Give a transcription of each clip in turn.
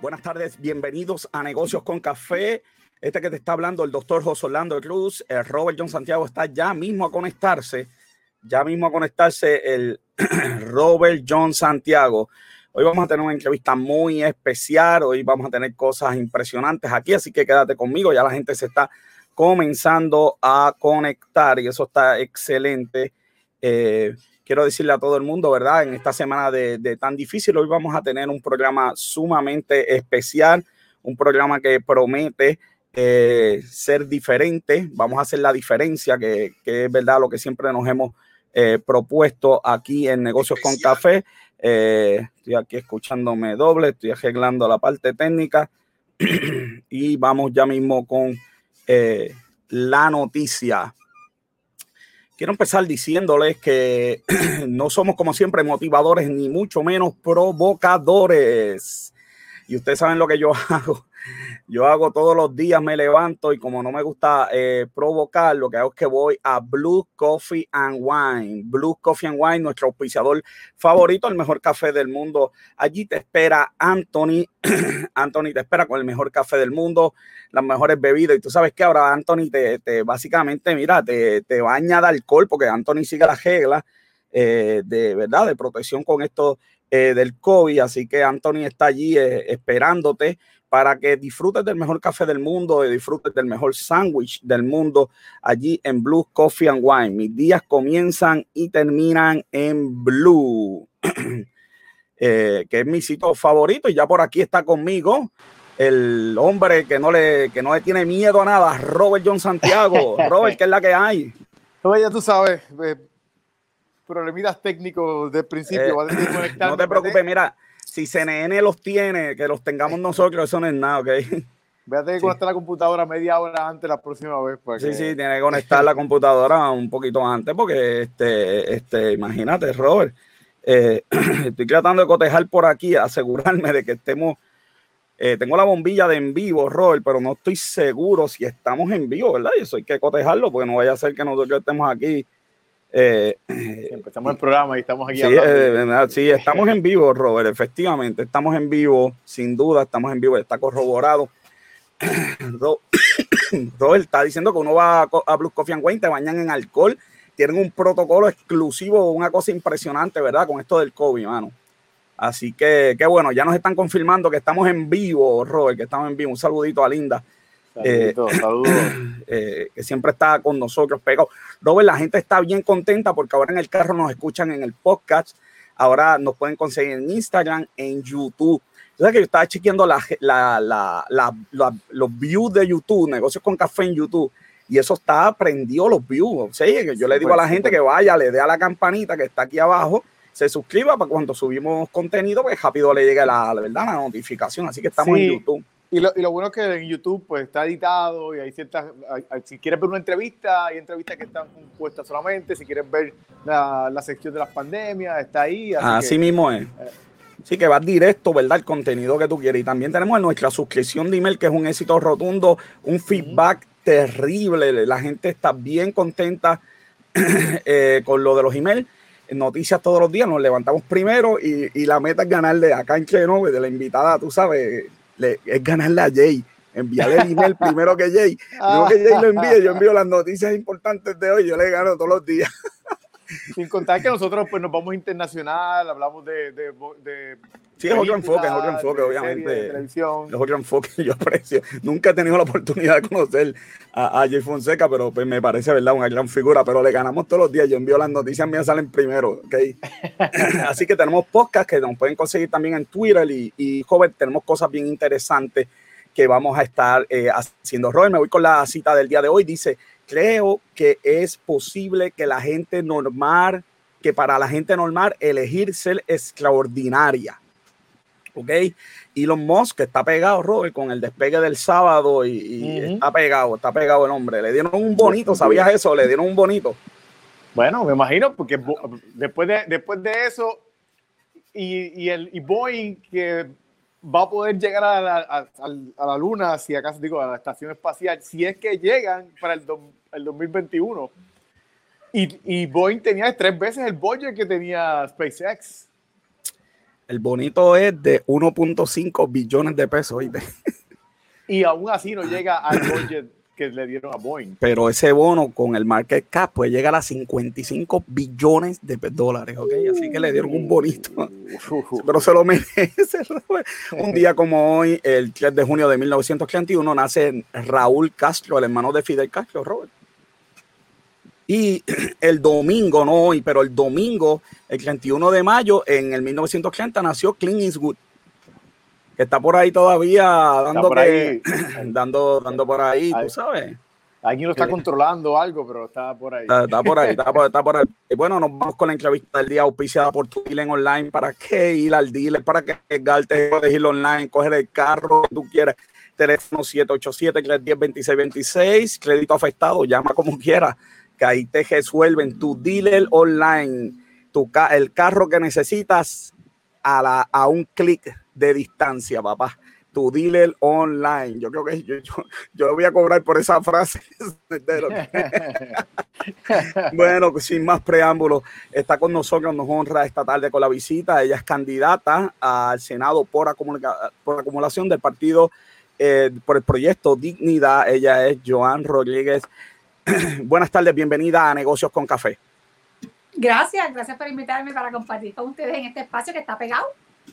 Buenas tardes, bienvenidos a Negocios con Café. Este que te está hablando el doctor José Orlando Cruz, el Robert John Santiago está ya mismo a conectarse, ya mismo a conectarse el Robert John Santiago. Hoy vamos a tener una entrevista muy especial, hoy vamos a tener cosas impresionantes aquí, así que quédate conmigo, ya la gente se está comenzando a conectar y eso está excelente. Eh, quiero decirle a todo el mundo, ¿verdad? En esta semana de, de, tan difícil, hoy vamos a tener un programa sumamente especial, un programa que promete eh, ser diferente, vamos a hacer la diferencia, que, que, es verdad lo que siempre nos hemos eh, propuesto aquí en Negocios con Café. Eh, estoy aquí escuchándome doble, estoy arreglando la parte técnica y vamos ya mismo con eh, la noticia. Quiero empezar diciéndoles que no somos como siempre motivadores ni mucho menos provocadores. Y ustedes saben lo que yo hago. Yo hago todos los días, me levanto y como no me gusta eh, provocar, lo que hago es que voy a Blue Coffee and Wine. Blue Coffee and Wine, nuestro auspiciador favorito, el mejor café del mundo. Allí te espera Anthony. Anthony te espera con el mejor café del mundo, las mejores bebidas. Y tú sabes que ahora Anthony te, te básicamente, mira, te, te baña de alcohol porque Anthony sigue las reglas eh, de verdad, de protección con esto eh, del COVID. Así que Anthony está allí eh, esperándote para que disfrutes del mejor café del mundo, y disfrutes del mejor sándwich del mundo allí en Blue Coffee and Wine. Mis días comienzan y terminan en Blue, eh, que es mi sitio favorito. Y ya por aquí está conmigo el hombre que no le, que no le tiene miedo a nada, Robert John Santiago. Robert, ¿qué es la que hay? Robert, ya tú sabes, eh, problemitas técnicos del principio. Eh, no te preocupes, mira si CNN los tiene, que los tengamos nosotros, eso no es nada, ¿ok? Voy a tener que conectar la computadora media hora antes la próxima vez. Sí, sí, tiene que conectar la computadora un poquito antes, porque, este, este, imagínate, Robert, eh, estoy tratando de cotejar por aquí, asegurarme de que estemos, eh, tengo la bombilla de en vivo, Robert, pero no estoy seguro si estamos en vivo, ¿verdad? Y eso hay que cotejarlo, porque no vaya a ser que nosotros estemos aquí eh, Empezamos el programa y estamos aquí. Sí, eh, sí, estamos en vivo, Robert, efectivamente, estamos en vivo, sin duda, estamos en vivo, está corroborado. Robert está diciendo que uno va a, Blue Coffee and Wine, te bañan en alcohol, tienen un protocolo exclusivo, una cosa impresionante, ¿verdad? Con esto del COVID, mano. Así que, qué bueno, ya nos están confirmando que estamos en vivo, Robert, que estamos en vivo. Un saludito a Linda. Eh, saludos. Eh, que siempre está con nosotros pegado. Robert, la gente está bien contenta porque ahora en el carro nos escuchan en el podcast, ahora nos pueden conseguir en Instagram, en YouTube. Yo que yo estaba chequeando la, la, la, los views de YouTube, negocios con café en YouTube, y eso está prendido los views. O sea, yo le digo a la gente que vaya, le dé a la campanita que está aquí abajo, se suscriba para cuando subimos contenido, pues rápido le llegue la, verdad, la notificación. Así que estamos en YouTube. Y lo, y lo, bueno es que en YouTube pues está editado y hay ciertas, si quieres ver una entrevista, hay entrevistas que están puestas solamente, si quieres ver la, la sección de las pandemias, está ahí. Así, así que, mismo es. Eh, sí, que va directo, ¿verdad? El contenido que tú quieres. Y también tenemos nuestra suscripción de email, que es un éxito rotundo, un feedback uh -huh. terrible. La gente está bien contenta eh, con lo de los emails. Noticias todos los días, nos levantamos primero y, y la meta es ganarle acá en Cheno, de la invitada, tú sabes, le, es ganarle a Jay. Enviarle el email primero que Jay. Primero que Jay lo envíe, yo envío las noticias importantes de hoy, yo le gano todos los días. Sin contar que nosotros pues nos vamos internacional, hablamos de... de, de sí, es otro enfoque, es otro enfoque, obviamente. Es otro enfoque, yo aprecio. Nunca he tenido la oportunidad de conocer a, a Jay Fonseca, pero pues, me parece, ¿verdad? Una gran figura, pero le ganamos todos los días. Yo envío las noticias mías, salen primero, ¿ok? Así que tenemos podcast que nos pueden conseguir también en Twitter y, y joven, tenemos cosas bien interesantes que vamos a estar eh, haciendo. Robert, me voy con la cita del día de hoy. Dice, creo que es posible que la gente normal, que para la gente normal elegir ser extraordinaria. ¿Ok? Elon Musk está pegado, Robert, con el despegue del sábado y, y uh -huh. está pegado, está pegado el hombre. Le dieron un bonito, ¿sabías eso? Le dieron un bonito. Bueno, me imagino, porque después de, después de eso y, y el y Boeing que va a poder llegar a la, a, a la, Luna, si acaso digo, a la estación espacial, si es que llegan para el, do, el 2021. Y, y Boeing tenía tres veces el budget que tenía SpaceX. El bonito es de 1.5 billones de pesos. Y aún así no llega al budget que le dieron a Boeing. Pero ese bono con el market cap puede llegar a 55 billones de dólares, ¿ok? Así que le dieron un bonito. Pero se lo merece. un día como hoy, el 3 de junio de 1931, nace Raúl Castro, el hermano de Fidel Castro, Robert. Y el domingo, no hoy, pero el domingo, el 31 de mayo, en el 1930, nació Clint Eastwood que está por ahí todavía dando, dando, dando por ahí, tú sabes. Alguien lo está controlando algo, pero está por ahí. Está, por ahí, está por, ahí. Bueno, nos vamos con la entrevista del día auspiciada por tu dealer online. ¿Para qué ir al dealer? ¿Para qué te puedes ir online? Coger el carro que tú quieras. Teléfono 787-310-2626. Crédito afectado, llama como quieras. Que ahí te resuelven tu dealer online. Tu, el carro que necesitas a, la, a un clic de distancia, papá. Tu dealer online. Yo creo que yo, yo, voy a cobrar por esa frase. bueno, pues sin más preámbulos, está con nosotros, nos honra esta tarde con la visita. Ella es candidata al Senado por, por acumulación del partido eh, por el proyecto Dignidad. Ella es Joan Rodríguez. Buenas tardes, bienvenida a Negocios con Café. Gracias, gracias por invitarme para compartir con ustedes en este espacio que está pegado.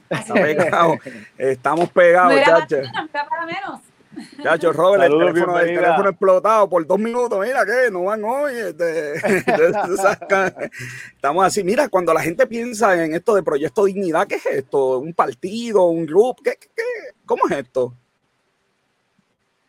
Está pegado. Estamos pegados, chacho. para menos. Chacho, Robert, el, teléfono, el teléfono, explotado por dos minutos. Mira que no van hoy. Este, estamos así. Mira, cuando la gente piensa en esto de Proyecto Dignidad, ¿qué es esto? ¿Un partido? ¿Un grupo? ¿Qué, qué, cómo es esto?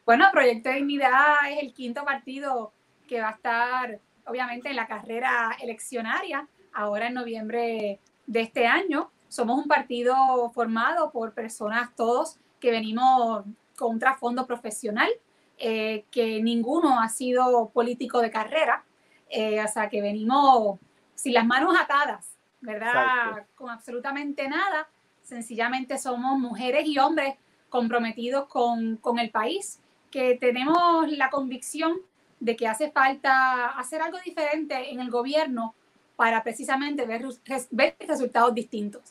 Bueno, Proyecto Dignidad es el quinto partido que va a estar, obviamente, en la carrera eleccionaria, ahora en noviembre de este año. Somos un partido formado por personas todos que venimos con un trasfondo profesional, eh, que ninguno ha sido político de carrera, eh, o sea, que venimos sin las manos atadas, ¿verdad? Con absolutamente nada. Sencillamente somos mujeres y hombres comprometidos con, con el país, que tenemos la convicción de que hace falta hacer algo diferente en el gobierno para precisamente ver, ver resultados distintos.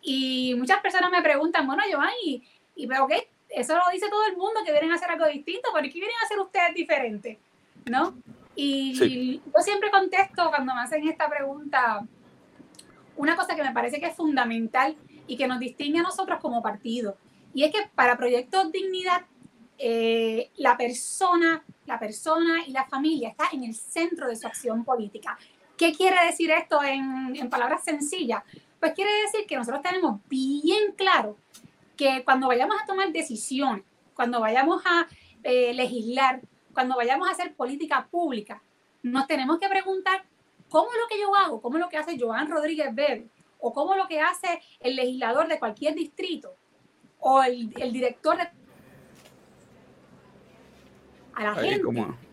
Y muchas personas me preguntan, bueno, Giovanni, y, y veo que eso lo dice todo el mundo, que vienen a hacer algo distinto, pero ¿qué vienen a hacer ustedes diferente? ¿No? Y yo siempre contesto cuando me hacen esta pregunta, una cosa que me parece que es fundamental y que nos distingue a nosotros como partido. Y es que para Proyecto Dignidad, eh, la persona, la persona y la familia está en el centro de su acción política. ¿Qué quiere decir esto en, palabras sencillas? Pues quiere decir que nosotros tenemos bien claro que cuando vayamos a tomar decisiones, cuando vayamos a eh, legislar, cuando vayamos a hacer política pública, nos tenemos que preguntar cómo es lo que yo hago, cómo es lo que hace Joan Rodríguez Bebe, o cómo es lo que hace el legislador de cualquier distrito, o el, director de... a la gente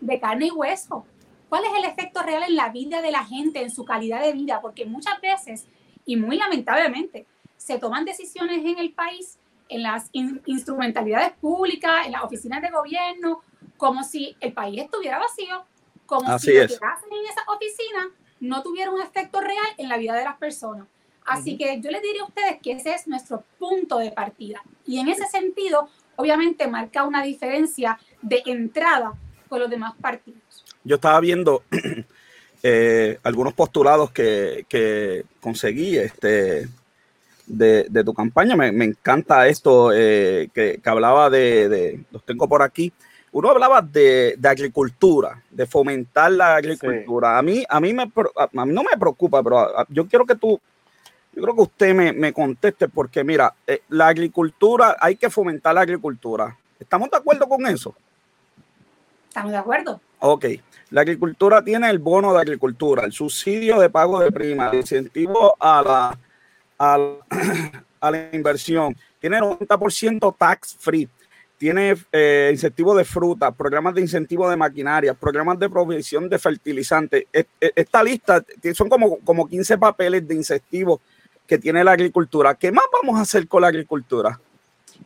de carne y hueso. ¿Cuál es el efecto real en la vida de la gente, en su calidad de vida? Porque muchas veces y muy lamentablemente se toman decisiones en el país, en las instrumentalidades públicas, en las oficinas de gobierno, como si el país estuviera vacío, como si lo que hacen en esa oficina no tuviera un efecto real en la vida de las personas. Así que yo les diría a ustedes que ese es nuestro punto de partida. Y en ese sentido, obviamente, marca una diferencia de entrada con los demás partidos. Yo estaba viendo Eh, algunos postulados que, que conseguí este, de, de, tu campaña. Me, me encanta esto eh, que, que, hablaba de, de, los tengo por aquí. Uno hablaba de, de agricultura, de fomentar la agricultura. A, mí, a, mí me, a mí no me preocupa, pero yo quiero que tú, yo creo que usted me, me conteste, porque mira, eh, la agricultura, hay que fomentar la agricultura. ¿Estamos de acuerdo con eso? Estamos de acuerdo. Ok. La agricultura tiene el bono de agricultura, el subsidio de pago de prima, el incentivo a la, a la, inversión, tiene 90% tax free, tiene eh, incentivo de fruta, programas de incentivo de maquinaria, programas de provisión de fertilizantes. Esta lista son como, como 15 papeles de incentivos que tiene la agricultura. ¿Qué más vamos a hacer con la agricultura?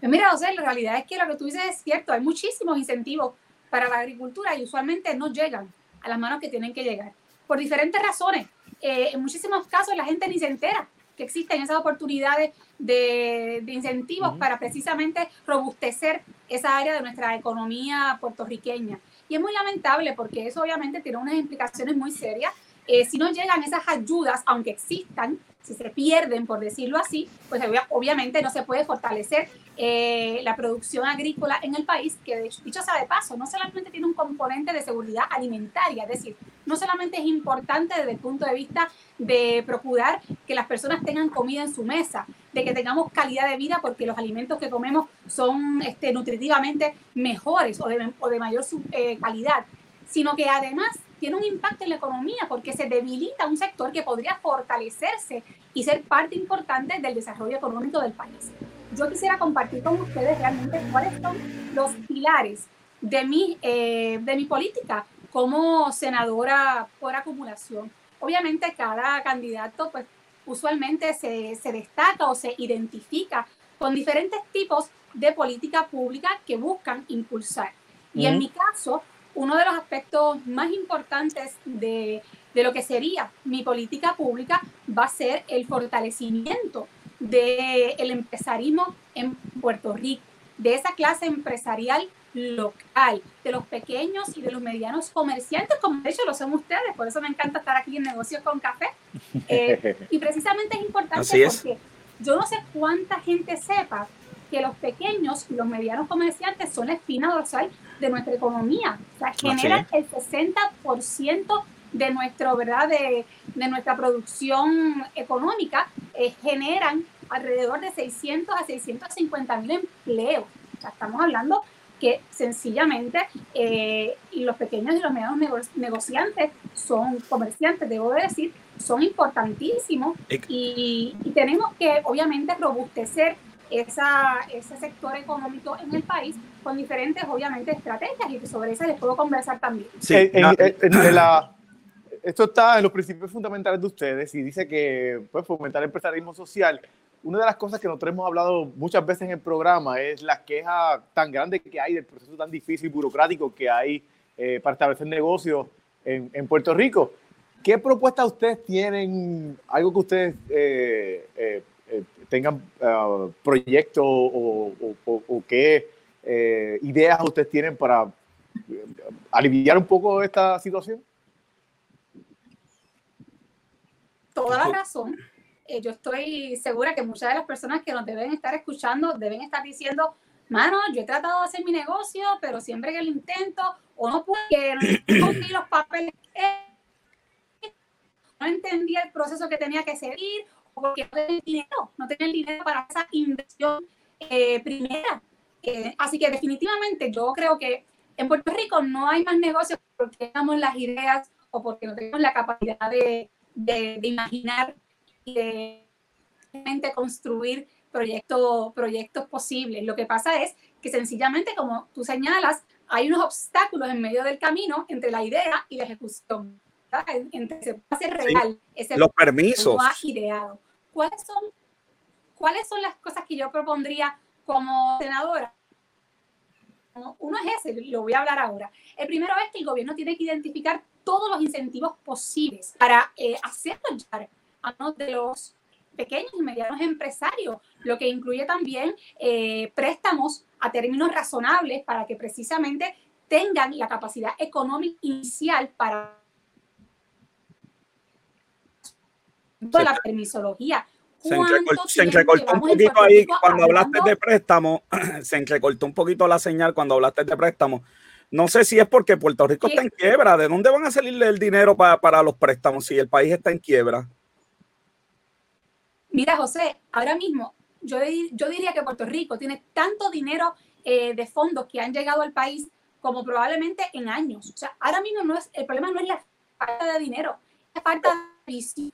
Pues mira, José, la realidad es que lo que tú dices es cierto, hay muchísimos incentivos para la agricultura y usualmente no llegan a las manos que tienen que llegar. por diferentes razones. Eh, en muchísimos casos la gente ni se entera que existen esas oportunidades de, incentivos para precisamente robustecer esa área de nuestra economía puertorriqueña. Y es muy lamentable porque eso obviamente tiene unas implicaciones muy serias. Eh, si no llegan esas ayudas, aunque existan, si se pierden, por decirlo así, pues obviamente no se puede fortalecer eh, la producción agrícola en el país, que dicho sea de paso, no solamente tiene un componente de seguridad alimentaria, es decir, no solamente es importante desde el punto de vista de procurar que las personas tengan comida en su mesa, de que tengamos calidad de vida porque los alimentos que comemos son este, nutritivamente mejores o de, mayor eh, calidad, sino que además tiene un impacto en la economía porque se debilita un sector que podría fortalecerse y ser parte importante del desarrollo económico del país. Yo quisiera compartir con ustedes realmente cuáles son los pilares de mi, eh, de mi política como senadora por acumulación. Obviamente cada candidato pues usualmente se, se destaca o se identifica con diferentes tipos de política pública que buscan impulsar. Y en mi caso, uno de los aspectos más importantes de, lo que sería mi política pública va a ser el fortalecimiento del empresarismo en Puerto Rico, de esa clase empresarial local, de los pequeños y de los medianos comerciantes, como de hecho lo son ustedes, por eso me encanta estar aquí en Negocios con Café. Eh, y precisamente es importante porque yo no sé cuánta gente sepa que los pequeños y los medianos comerciantes son la espina dorsal de nuestra economía. O sea, generan el 60% de, nuestro, ¿verdad? De, de nuestra producción económica, eh, generan alrededor de 600 a 650 mil empleos. O sea, estamos hablando que sencillamente eh, y los pequeños y los medianos negociantes son comerciantes, debo decir, son importantísimos y, y tenemos que obviamente robustecer esa, ese sector económico en el país con diferentes, obviamente, estrategias y sobre eso les puedo conversar también. Sí, en, la, esto está en los principios fundamentales de ustedes y dice que pues, fomentar el empresarismo social. Una de las cosas que nosotros hemos hablado muchas veces en el programa es la queja tan grande que hay del proceso tan difícil y burocrático que hay eh, para establecer negocios en, en, Puerto Rico. ¿Qué propuestas ustedes tienen? Algo que ustedes eh, eh, eh, tengan uh, proyectos o, qué eh, ideas ustedes tienen para eh, aliviar un poco esta situación? Toda la razón. yo estoy segura que muchas de las personas que nos deben estar escuchando deben estar diciendo, mano, yo he tratado de hacer mi negocio, pero siempre que lo intento, o no pude, no los papeles, no entendía el proceso que tenía que seguir, porque no tienen dinero, no tienen dinero para esa inversión eh, primera. Eh, así que definitivamente yo creo que en Puerto Rico no hay más negocios porque tengamos las ideas o porque no tenemos la capacidad de, de, imaginar y de construir proyectos, proyectos posibles. Lo que pasa es que sencillamente, como tú señalas, hay unos obstáculos en medio del camino entre la idea y la ejecución. Entre se puede hacer real ese los permisos. ideado. ¿Cuáles son, ¿cuáles son las cosas que yo propondría como senadora? Uno es ese, lo voy a hablar ahora. El primero es que el gobierno tiene que identificar todos los incentivos posibles para eh, llegar a uno de los pequeños y medianos empresarios, lo que incluye también eh, préstamos a términos razonables para que precisamente tengan la capacidad económica inicial para la permisología. Se, entrecortó, un poquito ahí cuando hablaste de préstamo, se entrecortó un poquito la señal cuando hablaste de préstamo. No sé si es porque Puerto Rico está en quiebra. ¿De dónde van a salirle el dinero para, para los préstamos si el país está en quiebra? Mira, José, ahora mismo yo, yo diría que Puerto Rico tiene tanto dinero eh, de fondos que han llegado al país como probablemente en años. O sea, ahora mismo no es, el problema no es la falta de dinero, es la falta de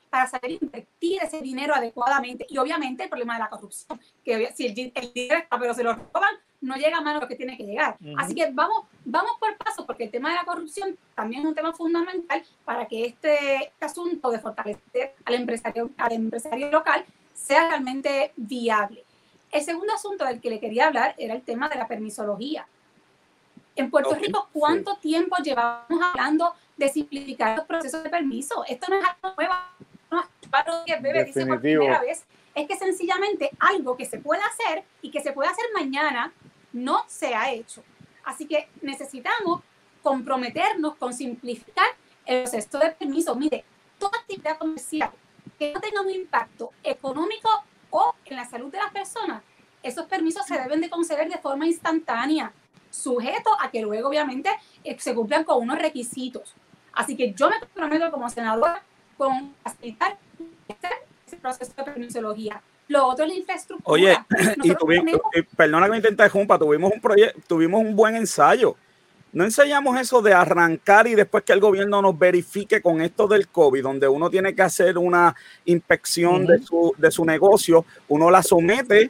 para saber invertir ese dinero adecuadamente. Y obviamente el problema de la corrupción, que si el, dinero está, pero se lo roban, no llega a mano lo que tiene que llegar. Así que vamos, vamos por paso, porque el tema de la corrupción también es un tema fundamental para que este, este asunto de fortalecer al empresario, al empresario local sea realmente viable. El segundo asunto del que le quería hablar era el tema de la permisología. En Puerto Rico, ¿cuánto tiempo llevamos hablando de simplificar los procesos de permiso. Esto no es algo nuevo, no es que bebé dice por primera vez, es que sencillamente algo que se puede hacer y que se puede hacer mañana no se ha hecho. Así que necesitamos comprometernos con simplificar el proceso de permiso. Mire, toda actividad comercial que no tenga un impacto económico o en la salud de las personas, esos permisos se deben de conceder de forma instantánea, sujeto a que luego obviamente eh, se cumplan con unos requisitos. Así que yo me comprometo como senadora con facilitar ese proceso de permisología. Lo otro es la infraestructura. Oye, y tuvimos, perdona que me intente junta, tuvimos un proyecto, tuvimos un buen ensayo. No enseñamos eso de arrancar y después que el gobierno nos verifique con esto del COVID, donde uno tiene que hacer una inspección de, su, de su negocio, uno la somete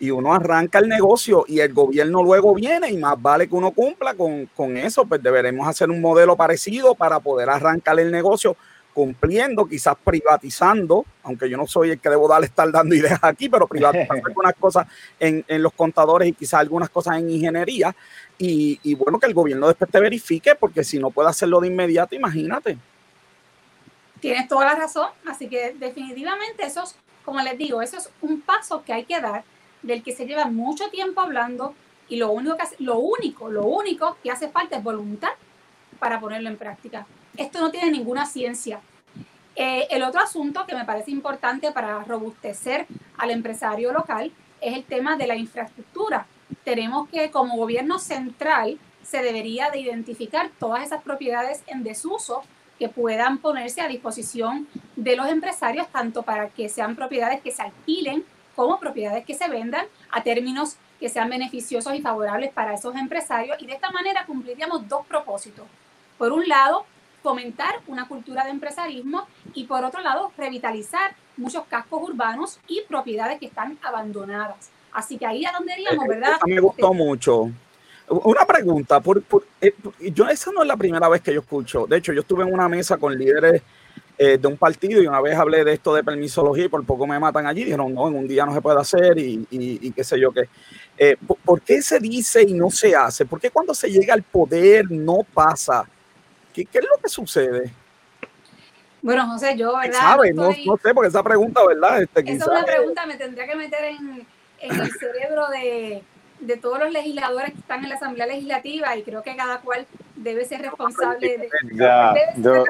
y uno arranca el negocio y el gobierno luego viene y más vale que uno cumpla con, con eso, pues deberemos hacer un modelo parecido para poder arrancar el negocio cumpliendo, quizás privatizando, aunque yo no soy el que debo darle estar dando ideas aquí, pero privatizando algunas cosas en, en, los contadores y quizás algunas cosas en ingeniería. Y, y, bueno, que el gobierno después te verifique, porque si no puede hacerlo de inmediato, imagínate. Tienes toda la razón, así que definitivamente eso es, como les digo, eso es un paso que hay que dar, del que se lleva mucho tiempo hablando y lo único que hace, lo único, lo único que hace falta es voluntad para ponerlo en práctica esto no tiene ninguna ciencia. Eh, el otro asunto que me parece importante para robustecer al empresario local es el tema de la infraestructura. Tenemos que como gobierno central se debería de identificar todas esas propiedades en desuso que puedan ponerse a disposición de los empresarios, tanto para que sean propiedades que se alquilen como propiedades que se vendan a términos que sean beneficiosos y favorables para esos empresarios. Y de esta manera cumpliríamos dos propósitos. Por un lado, fomentar una cultura de empresarismo y por otro lado revitalizar muchos cascos urbanos y propiedades que están abandonadas. Así que ahí a donde iríamos, eh, ¿verdad? me gustó mucho. Una pregunta, por, eh, yo esa no es la primera vez que yo escucho. De hecho, yo estuve en una mesa con líderes eh, de un partido y una vez hablé de esto de permisología y por poco me matan allí. Dijeron, no, en un día no se puede hacer y, y, qué sé yo qué. ¿Por qué se dice y no se hace? ¿Por qué cuando se llega al poder no pasa? ¿Qué, es lo que sucede? Bueno, José, yo, ¿verdad? ¿Sabes? No, no, sé, porque esa pregunta, ¿verdad? Este, esa es una pregunta, me tendría que meter en, en el cerebro de, de, todos los legisladores que están en la Asamblea Legislativa y creo que cada cual debe ser responsable de, ya, yo,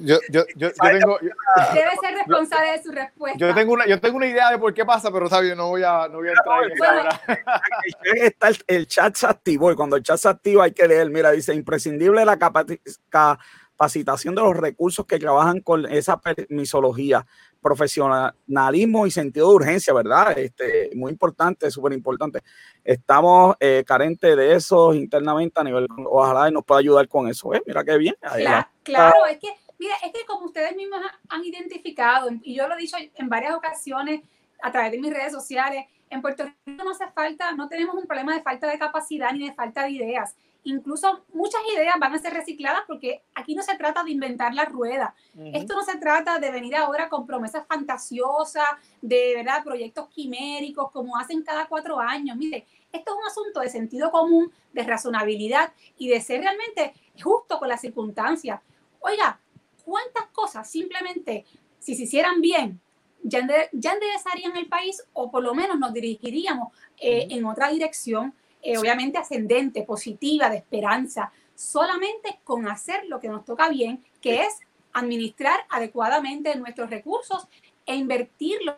yo, yo, yo, tengo, debe ser responsable de su respuesta. Yo tengo una, yo tengo una idea de por qué pasa, pero sabio, no voy a, no voy a entrar en bueno, está el, el, chat se activó y cuando el chat se activa hay que leer, mira, dice imprescindible la capacitación de los recursos que trabajan con esa permisología profesionalismo y sentido de urgencia, ¿verdad? Este, muy importante, súper importante. Estamos eh, carentes de eso internamente a nivel, ojalá y nos pueda ayudar con eso. ¿eh? Mira qué bien. Claro, claro, es que, mira, es que como ustedes mismos han identificado, y yo lo he dicho en varias ocasiones a través de mis redes sociales, en Puerto Rico no hace falta, no tenemos un problema de falta de capacidad ni de falta de ideas incluso muchas ideas van a ser recicladas porque aquí no se trata de inventar la rueda. Esto no se trata de venir ahora con promesas fantasiosas, de verdad, proyectos quiméricos como hacen cada cuatro años. Mire, esto es un asunto de sentido común, de razonabilidad y de ser realmente justo con las circunstancias. Oiga, ¿cuántas cosas simplemente, si se hicieran bien, ya, enderezarían el país o por lo menos nos dirigiríamos eh, en otra dirección? Eh, obviamente ascendente, positiva, de esperanza, solamente con hacer lo que nos toca bien, que es administrar adecuadamente nuestros recursos e invertirlo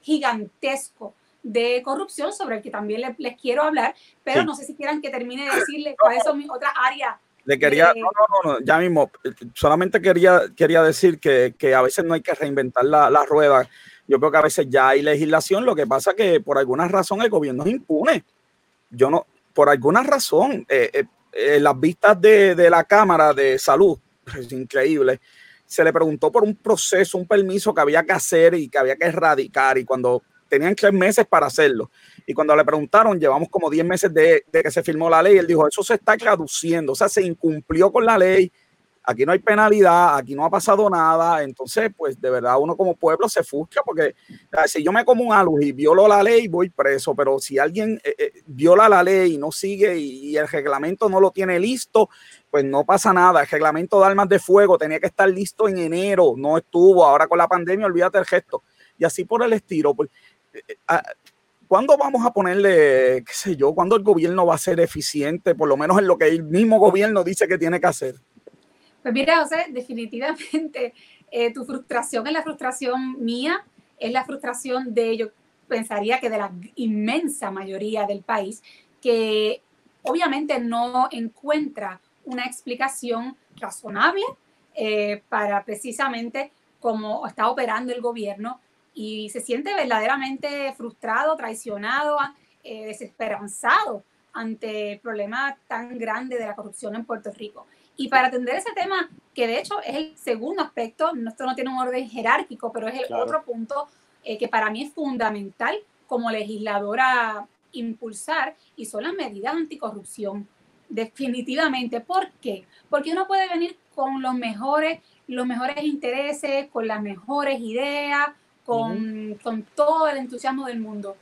gigantesco de corrupción sobre el que también les, quiero hablar, pero no sé si quieran que termine de decirle cuáles son mis otras áreas. Le quería, no, no, no, ya mismo, solamente quería, quería decir que, que a veces no hay que reinventar la, la rueda yo creo que a veces ya hay legislación, lo que pasa que por alguna razón el gobierno es impune. Yo no, por alguna razón, eh, eh, eh, las vistas de, de, la Cámara de Salud, es increíble, se le preguntó por un proceso, un permiso que había que hacer y que había que erradicar y cuando tenían tres meses para hacerlo. Y cuando le preguntaron, llevamos como diez meses de, de, que se firmó la ley, él dijo, eso se está traduciendo, o sea, se incumplió con la ley aquí no hay penalidad, aquí no ha pasado nada, entonces pues de verdad uno como pueblo se frustra porque si yo me como un algo y violo la ley voy preso, pero si alguien eh, eh, viola la ley y no sigue y, el reglamento no lo tiene listo, pues no pasa nada. El reglamento de armas de fuego tenía que estar listo en enero, no estuvo, ahora con la pandemia olvídate el gesto. Y así por el estilo, pues, eh, ah, ¿cuándo vamos a ponerle, qué sé yo, cuándo el gobierno va a ser eficiente, por lo menos en lo que el mismo gobierno dice que tiene que hacer? Pues mira, José, definitivamente eh, tu frustración es la frustración mía, es la frustración de, yo pensaría que de la inmensa mayoría del país, que obviamente no encuentra una explicación razonable eh, para precisamente cómo está operando el gobierno y se siente verdaderamente frustrado, traicionado, eh, desesperanzado ante el problema tan grande de la corrupción en Puerto Rico. Y para atender ese tema, que de hecho es el segundo aspecto, esto no tiene un orden jerárquico, pero es el otro punto eh, que para mí es fundamental como legisladora impulsar, y son las medidas anticorrupción. Definitivamente. ¿Por qué? Porque uno puede venir con los mejores, los mejores intereses, con las mejores ideas, con, con todo el entusiasmo del mundo.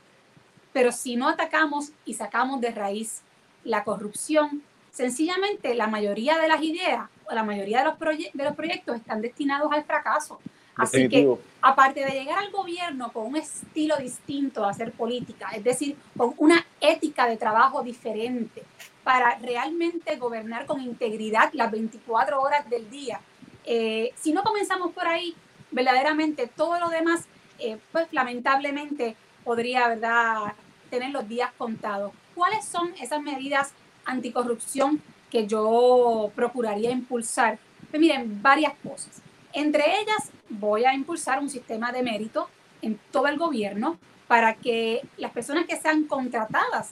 Pero si no atacamos y sacamos de raíz la corrupción, Sencillamente, la mayoría de las ideas o la mayoría de los, de los proyectos están destinados al fracaso. Así que, aparte de llegar al gobierno con un estilo distinto de hacer política, es decir, con una ética de trabajo diferente, para realmente gobernar con integridad las 24 horas del día, eh, si no comenzamos por ahí, verdaderamente todo lo demás, eh, pues lamentablemente podría, ¿verdad?, tener los días contados. ¿Cuáles son esas medidas anticorrupción que yo procuraría impulsar? Pues miren, varias cosas. Entre ellas, voy a impulsar un sistema de mérito en todo el gobierno para que las personas que sean contratadas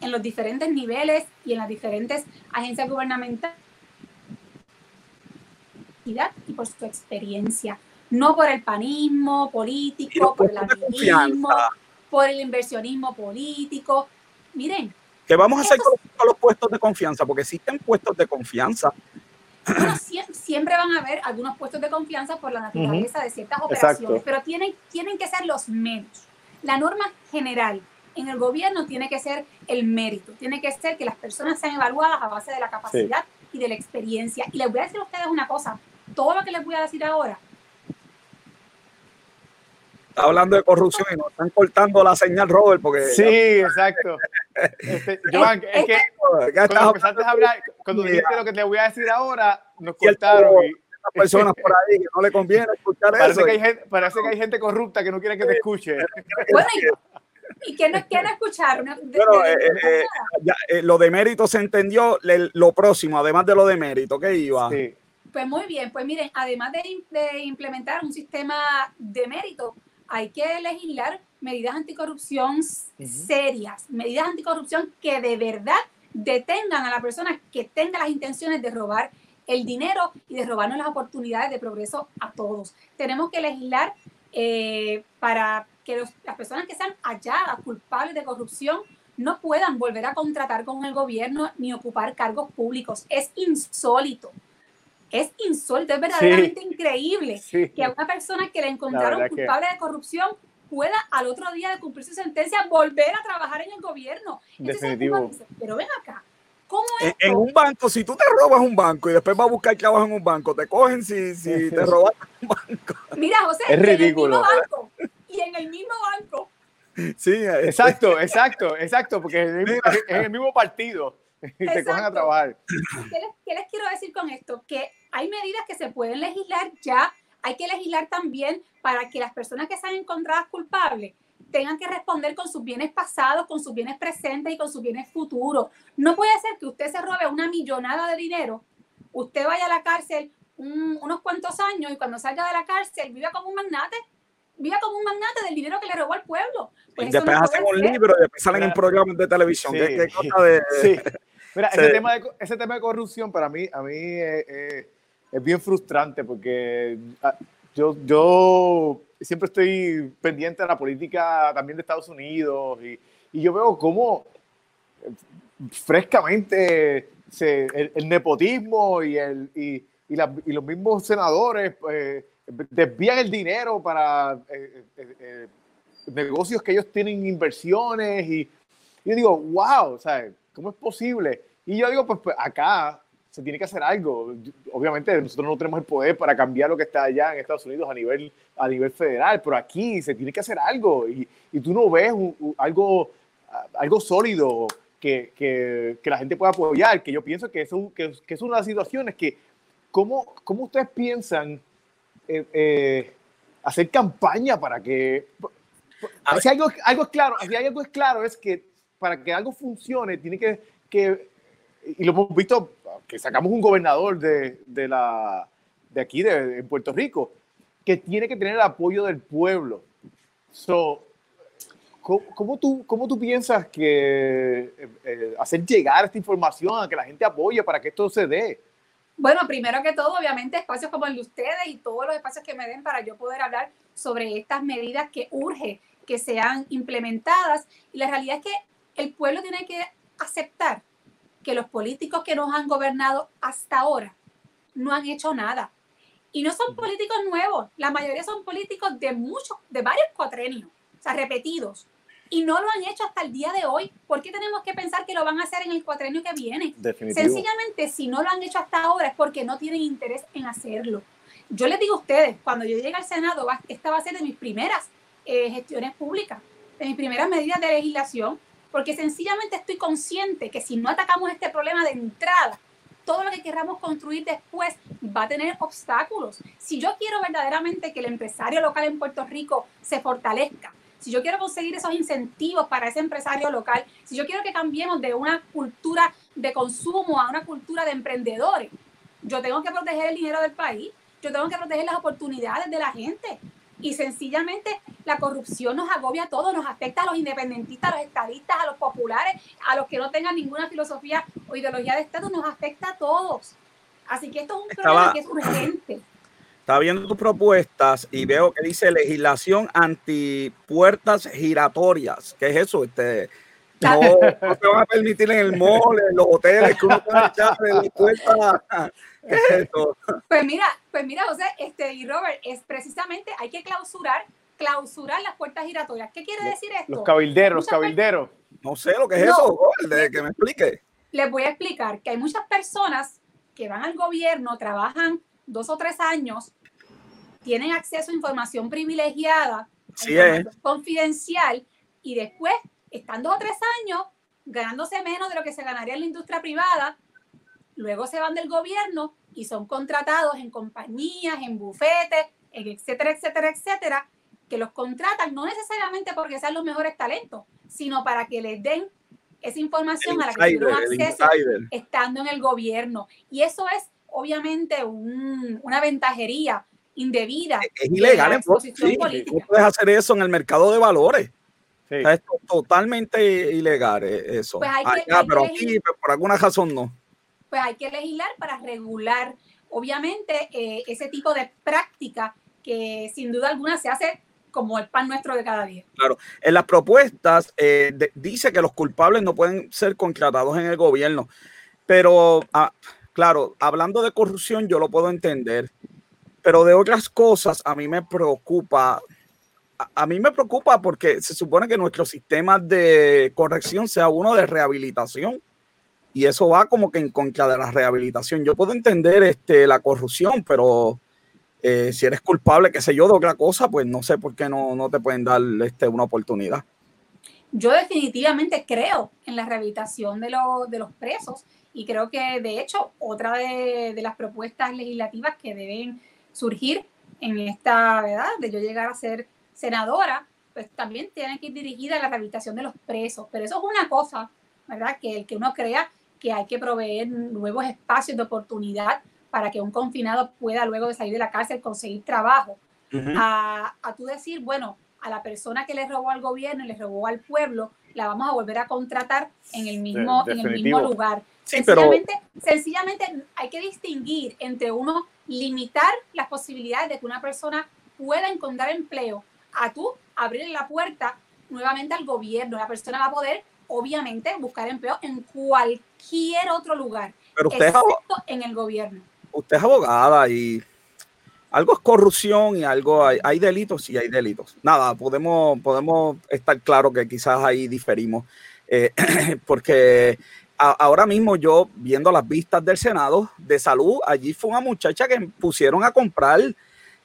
en los diferentes niveles y en las diferentes agencias gubernamentales y por su experiencia, no por el panismo político, por el amiguismo, por el inversionismo político. Miren, ¿Qué vamos a hacer con los, puestos de confianza? Porque existen puestos de confianza. siempre, van a haber algunos puestos de confianza por la naturaleza de ciertas operaciones, pero tienen, tienen que ser los menos. La norma general en el gobierno tiene que ser el mérito, tiene que ser que las personas sean evaluadas a base de la capacidad y de la experiencia. Y les voy a decir a ustedes una cosa, todo lo que les voy a decir ahora está hablando de corrupción y nos están cortando la señal, Robert, porque... Sí, exacto. Este, Joan, es que cuando empezaste a hablar, cuando dijiste lo que te voy a decir ahora, nos cortaron. Y, personas por ahí que no le conviene escuchar parece eso. Que hay gente, parece que hay gente corrupta que no quiere que te escuche. Bueno, ¿y, qué no, no escucharon? Bueno, eh, eh, eh, lo de mérito se entendió, lo próximo, además de lo de mérito, ¿qué iba? Sí. Pues muy bien, pues miren, además de, de implementar un sistema de mérito, hay que legislar medidas anticorrupción serias, medidas anticorrupción que de verdad detengan a la persona que tenga las intenciones de robar el dinero y de robarnos las oportunidades de progreso a todos. Tenemos que legislar eh, para que las personas que sean halladas culpables de corrupción no puedan volver a contratar con el gobierno ni ocupar cargos públicos. Es insólito es insólito, es verdaderamente increíble que a una persona que le encontraron culpable de corrupción pueda al otro día de cumplir su sentencia volver a trabajar en el gobierno. Definitivo. pero ven acá, ¿cómo es? En, un banco, si tú te robas un banco y después vas a buscar trabajo en un banco, te cogen si, si te robas un banco. Mira, José, es ridículo. En el mismo banco, y en el mismo banco. Sí, exacto, exacto, exacto, porque es el mismo partido y te cogen a trabajar. ¿Qué les, quiero decir con esto? Que hay medidas que se pueden legislar ya, hay que legislar también para que las personas que sean encontradas culpables tengan que responder con sus bienes pasados, con sus bienes presentes y con sus bienes futuros. No puede ser que usted se robe una millonada de dinero, usted vaya a la cárcel unos cuantos años y cuando salga de la cárcel viva como un magnate, viva como un magnate del dinero que le robó al pueblo. Pues después hacen un libro y después salen en programas de televisión. ¿Qué, cosa de... Sí. Mira, ese, tema de, ese tema de corrupción para mí, a mí es, bien frustrante porque ah, yo, yo siempre estoy pendiente de la política también de Estados Unidos y, y yo veo cómo eh, frescamente se, el, nepotismo y, el, y, y, los mismos senadores eh, desvían el dinero para eh, eh, negocios que ellos tienen inversiones y, yo digo, wow, ¿sabes? ¿cómo es posible? Y yo digo, pues, pues, acá se tiene que hacer algo. Obviamente nosotros no tenemos el poder para cambiar lo que está allá en Estados Unidos a nivel, a nivel federal, pero aquí se tiene que hacer algo y, y tú no ves algo, algo sólido que, que, que, la gente pueda apoyar, que yo pienso que es, que, que, es una de las situaciones que, ¿cómo, cómo ustedes piensan eh, eh, hacer campaña para que... Si algo, algo es claro, si algo es claro es que para que algo funcione tiene que, que y lo hemos visto, que sacamos un gobernador de, de la, de aquí, de, Puerto Rico, que tiene que tener el apoyo del pueblo. So, ¿cómo, tú, ¿Cómo tú piensas que eh, eh, hacer llegar esta información a que la gente apoye para que esto se dé? Bueno, primero que todo, obviamente, espacios como el de ustedes y todos los espacios que me den para yo poder hablar sobre estas medidas que urge que sean implementadas. Y la realidad es que el pueblo tiene que aceptar que los políticos que nos han gobernado hasta ahora no han hecho nada. Y no son políticos nuevos, la mayoría son políticos de muchos, de varios cuatrenios, o sea, repetidos. Y no lo han hecho hasta el día de hoy. ¿Por qué tenemos que pensar que lo van a hacer en el cuatrenio que viene? Sencillamente, si no lo han hecho hasta ahora es porque no tienen interés en hacerlo. Yo les digo a ustedes, cuando yo llegue al Senado, esta va a ser de mis primeras eh, gestiones públicas, de mis primeras medidas de legislación, porque sencillamente estoy consciente que si no atacamos este problema de entrada, todo lo que queramos construir después va a tener obstáculos. Si yo quiero verdaderamente que el empresario local en Puerto Rico se fortalezca, si yo quiero conseguir esos incentivos para ese empresario local, si yo quiero que cambiemos de una cultura de consumo a una cultura de emprendedores, yo tengo que proteger el dinero del país, yo tengo que proteger las oportunidades de la gente, y sencillamente la corrupción nos agobia a todos, nos afecta a los independentistas, a los estadistas, a los populares, a los que no tengan ninguna filosofía o ideología de Estado, nos afecta a todos. Así que esto es un problema que es urgente. Estaba viendo tus propuestas y veo que dice legislación anti puertas giratorias. ¿Qué es eso? Este, no, no te van a permitir en el mall, en los hoteles, que uno pueda echar de la puerta pues mira, pues mira, José, este, y Robert, es precisamente, hay que clausurar, clausurar las puertas giratorias. ¿Qué quiere decir esto? Los cabilderos, los cabilderos. No sé lo que es eso, de que me explique. Les voy a explicar que hay muchas personas que van al gobierno, trabajan dos o tres años, tienen acceso a información privilegiada, sí es. confidencial, y después están dos o tres años ganándose menos de lo que se ganaría en la industria privada, luego se van del gobierno y son contratados en compañías, en bufetes, etcétera, etcétera, etcétera, que los contratan no necesariamente porque sean los mejores talentos, sino para que les den esa información a la que tienen acceso estando en el gobierno. Y eso es obviamente una ventajería indebida. Es, ilegal, en sí, puedes hacer eso en el mercado de valores. es totalmente ilegal eh, eso. Pues ah, pero aquí, pues, por alguna razón no pues hay que legislar para regular, obviamente, eh, ese tipo de práctica que sin duda alguna se hace como el pan nuestro de cada día. Claro, en las propuestas eh, dice que los culpables no pueden ser contratados en el gobierno, pero ah, claro, hablando de corrupción yo lo puedo entender, pero de otras cosas a mí me preocupa. a mí me preocupa porque se supone que nuestro sistema de corrección sea uno de rehabilitación y eso va como que en contra de la rehabilitación. Yo puedo entender este, la corrupción, pero eh, si eres culpable, qué sé yo, de otra cosa, pues no sé por qué no, no te pueden dar este, una oportunidad. Yo definitivamente creo en la rehabilitación de, de los presos y creo que de hecho otra de, de, las propuestas legislativas que deben surgir en esta, ¿verdad? De yo llegar a ser senadora, pues también tiene que ir dirigida a la rehabilitación de los presos. Pero eso es una cosa, ¿verdad? Que el que uno crea que hay que proveer nuevos espacios de oportunidad para que un confinado pueda luego de salir de la cárcel conseguir trabajo. a, a tú decir, bueno, a la persona que le robó al gobierno y le robó al pueblo, la vamos a volver a contratar en el mismo, en el mismo lugar. sencillamente, sencillamente hay que distinguir entre uno limitar las posibilidades de que una persona pueda encontrar empleo a tú abrir la puerta nuevamente al gobierno. La persona va a poder obviamente buscar empleo en cualquier otro lugar, pero usted excepto en el gobierno. usted es abogada y algo es corrupción y algo hay, hay delitos y hay delitos. Nada, podemos, podemos estar claros que quizás ahí diferimos, eh, porque ahora mismo yo viendo las vistas del Senado de salud, allí fue una muchacha que pusieron a comprar,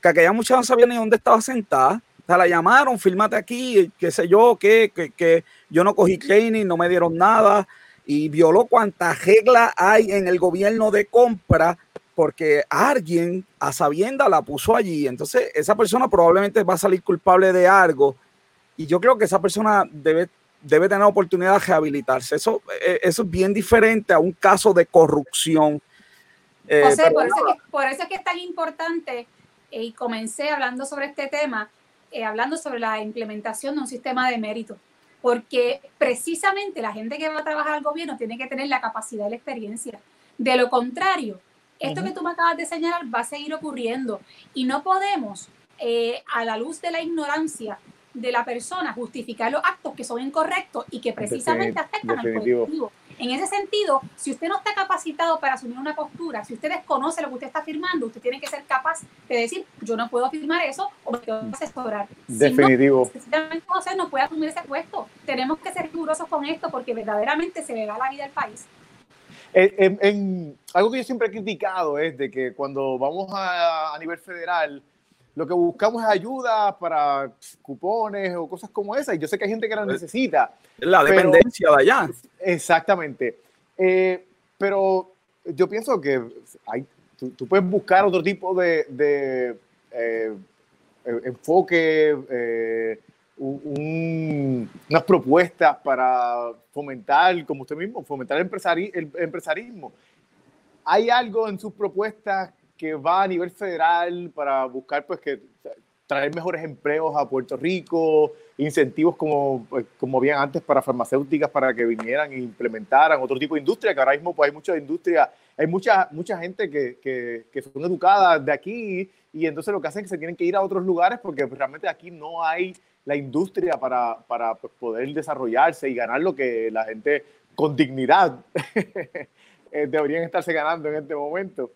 que aquella muchacha no sabía ni dónde estaba sentada. O sea, la llamaron, fírmate aquí, qué sé yo, que, que, que yo no cogí training, no me dieron nada y violó cuantas reglas hay en el gobierno de compra porque alguien a sabienda la puso allí. Entonces, esa persona probablemente va a salir culpable de algo y yo creo que esa persona debe, debe tener oportunidad de rehabilitarse. Eso, eh, eso es bien diferente a un caso de corrupción. Eh, por, eso que, por, eso es que es tan importante eh, y comencé hablando sobre este tema, hablando sobre la implementación de un sistema de mérito porque precisamente la gente que va a trabajar al gobierno tiene que tener la capacidad y la experiencia. De lo contrario, esto que tú me acabas de señalar va a seguir ocurriendo y no podemos, eh, a la luz de la ignorancia de la persona, justificar los actos que son incorrectos y que precisamente afectan al colectivo. En ese sentido, si usted no está capacitado para asumir una postura, si usted desconoce lo que usted está firmando, usted tiene que ser capaz de decir, yo no puedo firmar eso o me tengo que asesorar. Definitivo. Si no, no puede asumir ese puesto. Tenemos que ser rigurosos con esto porque verdaderamente se le da la vida al país. En, algo que yo siempre he criticado es de que cuando vamos a, a nivel federal, lo que buscamos es ayuda para cupones o cosas como esa. Y yo sé que hay gente que la necesita. La dependencia de allá. Exactamente. Eh, pero yo pienso que hay, tú, puedes buscar otro tipo de, de eh, enfoque, eh, unas propuestas para fomentar, como usted mismo, fomentar el, el empresarismo. ¿Hay algo en sus propuestas que va a nivel federal para buscar pues que traer mejores empleos a Puerto Rico, incentivos como, pues, como habían antes para farmacéuticas para que vinieran e implementaran otro tipo de industria, que ahora mismo pues hay mucha industria, hay mucha, mucha gente que, que, que son educadas de aquí y entonces lo que hacen es que se tienen que ir a otros lugares porque realmente aquí no hay la industria para, para pues, poder desarrollarse y ganar lo que la gente con dignidad eh, deberían estarse ganando en este momento.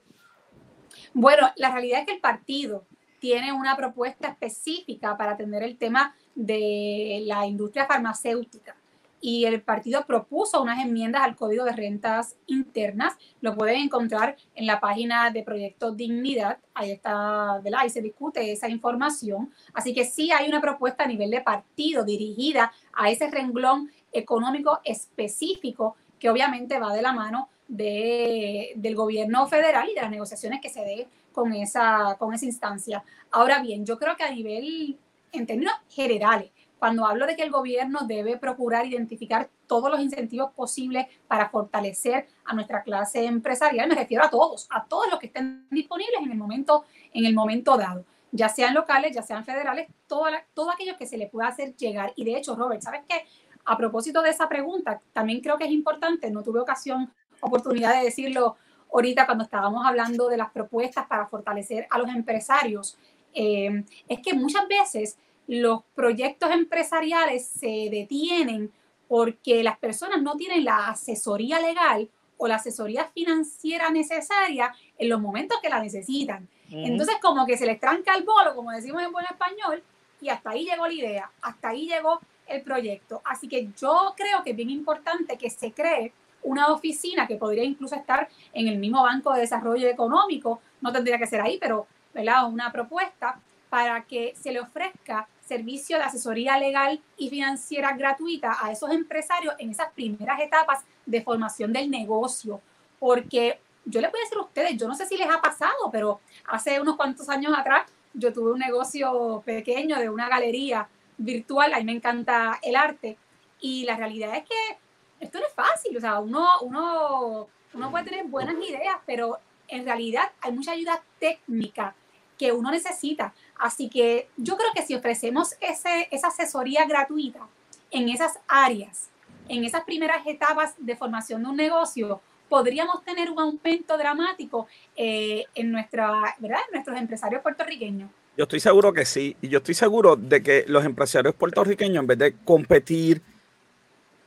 Bueno, la realidad es que el partido tiene una propuesta específica para atender el tema de la industria farmacéutica y el partido propuso unas enmiendas al Código de Rentas Internas. Lo pueden encontrar en la página de Proyecto Dignidad. Ahí está. Ahí se discute esa información. Así que sí hay una propuesta a nivel de partido dirigida a ese renglón económico específico que obviamente va de la mano de, del gobierno federal y de las negociaciones que se dé con esa, con esa instancia. Ahora bien, yo creo que a nivel, en términos generales, cuando hablo de que el gobierno debe procurar identificar todos los incentivos posibles para fortalecer a nuestra clase empresarial, me refiero a todos, a todos los que estén disponibles en el momento, en el momento dado, ya sean locales, ya sean federales, todo, todo aquello que se le pueda hacer llegar. Y de hecho, Robert, ¿sabes qué? A propósito de esa pregunta, también creo que es importante, no tuve ocasión oportunidad de decirlo ahorita cuando estábamos hablando de las propuestas para fortalecer a los empresarios, eh, es que muchas veces los proyectos empresariales se detienen porque las personas no tienen la asesoría legal o la asesoría financiera necesaria en los momentos que la necesitan. Entonces, como que se les tranca el bolo, como decimos en buen español, y hasta ahí llegó la idea, hasta ahí llegó el proyecto. Así que yo creo que es bien importante que se cree una oficina que podría incluso estar en el mismo Banco de Desarrollo Económico, no tendría que ser ahí, pero ¿verdad? una propuesta para que se le ofrezca servicio de asesoría legal y financiera gratuita a esos empresarios en esas primeras etapas de formación del negocio. Porque yo les voy a decir a ustedes, yo no sé si les ha pasado, pero hace unos cuantos años atrás yo tuve un negocio pequeño de una galería virtual, a mí me encanta el arte, y la realidad es que esto no es fácil, o sea, uno, uno, uno puede tener buenas ideas, pero en realidad hay mucha ayuda técnica que uno necesita. Así que yo creo que si ofrecemos ese, esa asesoría gratuita en esas áreas, en esas primeras etapas de formación de un negocio, podríamos tener un aumento dramático eh, en, nuestra, ¿verdad? en nuestros empresarios puertorriqueños. Yo estoy seguro que sí, y yo estoy seguro de que los empresarios puertorriqueños, en vez de competir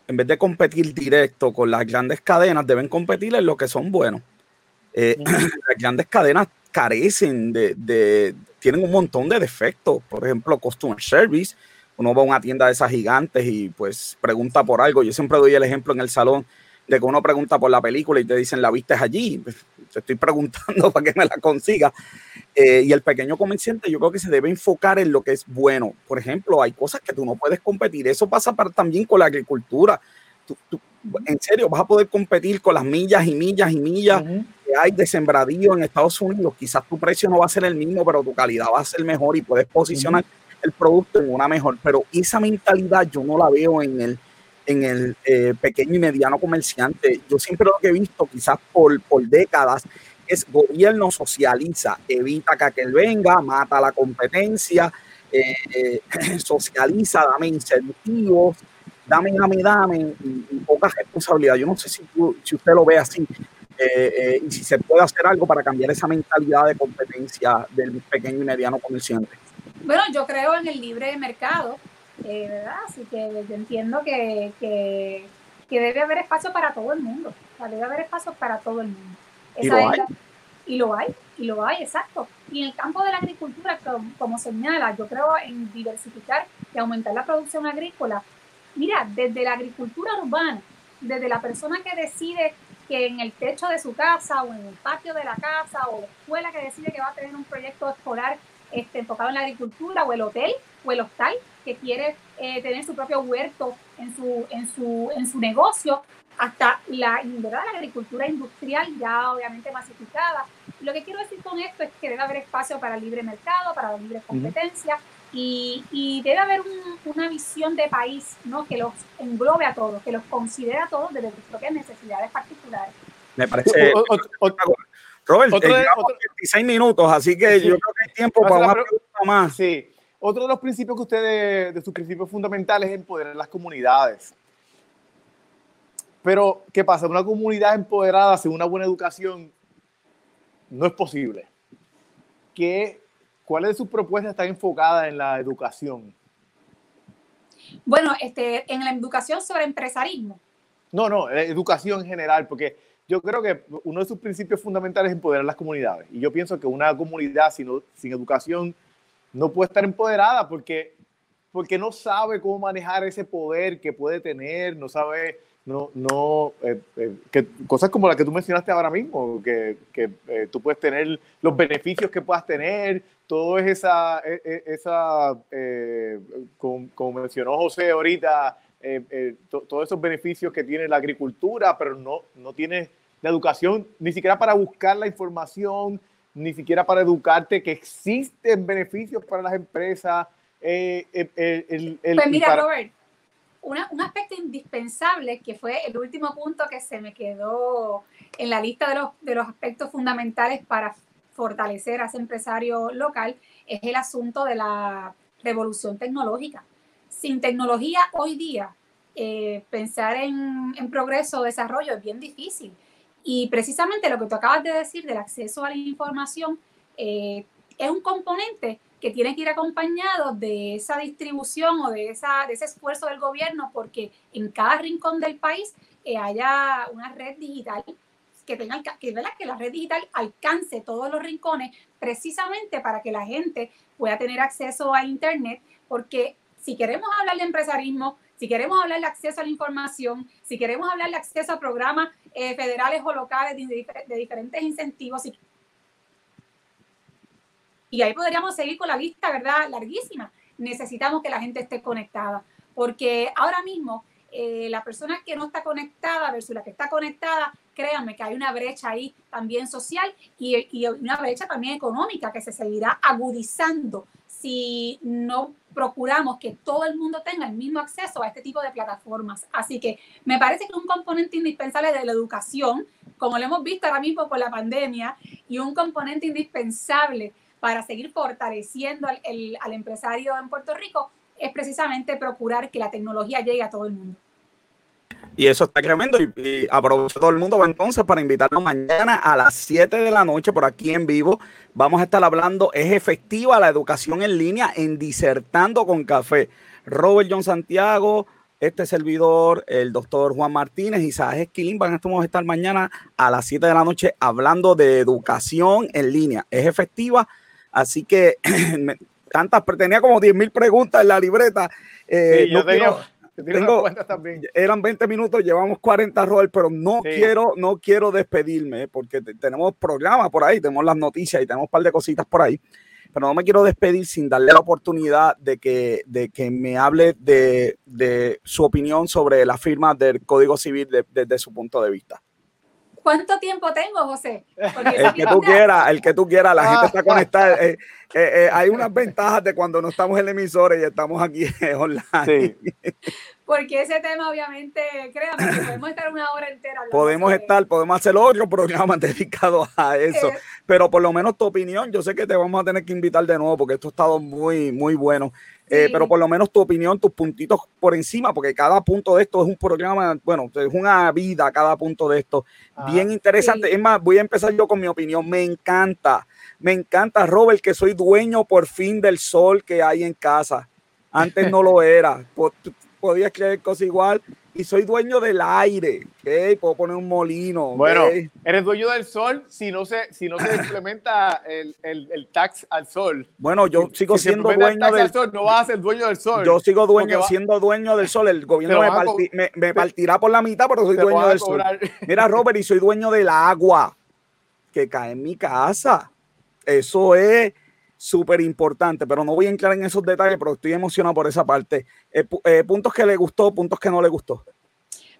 en vez de competir directo con las grandes cadenas, deben competir en lo que son buenos. Eh, las grandes cadenas carecen de, tienen un montón de defectos. Por ejemplo, customer service. Uno va a una tienda de esas gigantes y pues pregunta por algo. Yo siempre doy el ejemplo en el salón de que uno pregunta por la película y te dicen la vista es allí. Te estoy preguntando para que me la consiga. Eh, y el pequeño comerciante yo creo que se debe enfocar en lo que es bueno. Por ejemplo, hay cosas que tú no puedes competir. Eso pasa también con la agricultura. en serio, vas a poder competir con las millas y millas y millas que hay de sembradío en Estados Unidos. Quizás tu precio no va a ser el mismo, pero tu calidad va a ser mejor y puedes posicionar el producto en una mejor. Pero esa mentalidad yo no la veo en el, en el eh, pequeño y mediano comerciante. Yo siempre lo que he visto, quizás por, por décadas, es gobierno socializa, evita que aquel venga, mata la competencia, eh, eh, socializa, dame incentivos, dame, dame, dame, y, poca responsabilidad. Yo no sé si, si usted lo ve así. y si se puede hacer algo para cambiar esa mentalidad de competencia del pequeño y mediano comerciante. Bueno, yo creo en el libre mercado, eh, ¿verdad? Así que yo entiendo que, que, debe haber espacio para todo el mundo, debe haber espacio para todo el mundo. ¿Y lo, hay? y lo hay, y lo hay, exacto. Y en el campo de la agricultura, como, señala, yo creo en diversificar y aumentar la producción agrícola. Mira, desde la agricultura urbana, desde la persona que decide que en el techo de su casa o en el patio de la casa o la escuela que decide que va a tener un proyecto escolar este, enfocado en la agricultura o el hotel o el hostal que quiere eh, tener su propio huerto en su, en su, en su negocio, hasta la, ¿verdad? la agricultura industrial ya obviamente masificada. Lo que quiero decir con esto es que debe haber espacio para el libre mercado, para la libre competencia y, y, debe haber una visión de país ¿no? que los englobe a todos, que los considere a todos desde sus propias necesidades particulares. Me parece... Robert, otro, 16 minutos, así que yo creo que hay tiempo para una pregunta más. Sí. Otro de los principios que ustedes, de sus principios fundamentales es empoderar las comunidades. Pero, ¿qué pasa? Una comunidad empoderada sin una buena educación no es posible. ¿Qué, ¿Cuáles de sus propuestas están enfocadas en la educación? Bueno, este, en la educación sobre empresarismo. No, no, educación en general, porque yo creo que uno de sus principios fundamentales es empoderar las comunidades. Y yo pienso que una comunidad sin, sin educación no puede estar empoderada porque, porque no sabe cómo manejar ese poder que puede tener, no sabe, no, no, eh, eh, cosas como las que tú mencionaste ahora mismo, que, que eh, tú puedes tener los beneficios que puedas tener, todo es esa, e, e, esa como, como, mencionó José ahorita, todos esos beneficios que tiene la agricultura, pero no, no tiene la educación ni siquiera para buscar la información, ni siquiera para educarte que existen beneficios para las empresas. Eh, eh, el, pues mira, Robert, un aspecto indispensable que fue el último punto que se me quedó en la lista de los, de los aspectos fundamentales para fortalecer a ese empresario local es el asunto de la revolución tecnológica. Sin tecnología hoy día, eh, pensar en, en progreso o desarrollo es bien difícil. Y precisamente lo que tú acabas de decir del acceso a la información eh, es un componente que tiene que ir acompañado de esa distribución o de, esa, de ese esfuerzo del gobierno porque en cada rincón del país eh, haya una red digital que tenga que, que la red digital alcance todos los rincones precisamente para que la gente pueda tener acceso a internet porque si queremos hablar de empresarismo si queremos hablar de acceso a la información, si queremos hablar de acceso a programas eh, federales o locales de, diferentes incentivos, y ahí podríamos seguir con la lista, ¿verdad? Larguísima. Necesitamos que la gente esté conectada, porque ahora mismo eh, la persona que no está conectada versus la que está conectada, créanme que hay una brecha ahí también social y, y una brecha también económica que se seguirá agudizando si no procuramos que todo el mundo tenga el mismo acceso a este tipo de plataformas. Así que me parece que un componente indispensable de la educación, como lo hemos visto ahora mismo con la pandemia, y un componente indispensable para seguir fortaleciendo al, al empresario en Puerto Rico, es precisamente procurar que la tecnología llegue a todo el mundo. Y eso está tremendo. Y, aprovecho todo el mundo entonces para invitarnos mañana a las 7 de la noche por aquí en vivo. Vamos a estar hablando, es efectiva la educación en línea en Disertando con Café. Robert John Santiago, este servidor, el doctor Juan Martínez y Saez Esquilín, van a estar mañana a las 7 de la noche hablando de educación en línea. Es efectiva, así que tantas, tenía como 10 mil preguntas en la libreta. Eh, yo tengo, también. Eran 20 minutos, llevamos 40 rol, pero no quiero, no quiero despedirme porque tenemos programas por ahí, tenemos las noticias y tenemos un par de cositas por ahí pero no me quiero despedir sin darle la oportunidad de que, de que me hable de, de su opinión sobre la firma del Código Civil desde su punto de vista. ¿Cuánto tiempo tengo, José? el que tú quieras, el que tú quieras, la gente está conectada. Eh, eh, eh, hay unas ventajas de cuando no estamos en el emisor y estamos aquí online. Sí porque ese tema obviamente, créanme, podemos estar una hora entera. Podemos estar, podemos hacer otro programa dedicado a eso, eh, pero por lo menos tu opinión, yo sé que te vamos a tener que invitar de nuevo porque esto ha estado muy, muy bueno, eh, pero por lo menos tu opinión, tus puntitos por encima, porque cada punto de esto es un programa, bueno, es una vida cada punto de esto, ah, bien interesante. Es más, voy a empezar yo con mi opinión, me encanta, me encanta, Robert, que soy dueño por fin del sol que hay en casa. Antes no lo era podía creer cosas igual. Y soy dueño del aire, ¿okay? puedo poner un molino. Bueno, eres dueño del sol si no se, si no se implementa el, el, el tax al sol. Bueno, yo sigo siendo dueño del sol. No vas a ser dueño del sol. Yo sigo dueño, siendo dueño del sol. El gobierno me, me, partirá por la mitad, pero soy dueño del sol. Mira, Robert, y soy dueño del agua que cae en mi casa. Eso es súper importante, pero no voy a entrar en esos detalles, pero estoy emocionado por esa parte. Eh, eh, puntos que le gustó, puntos que no le gustó.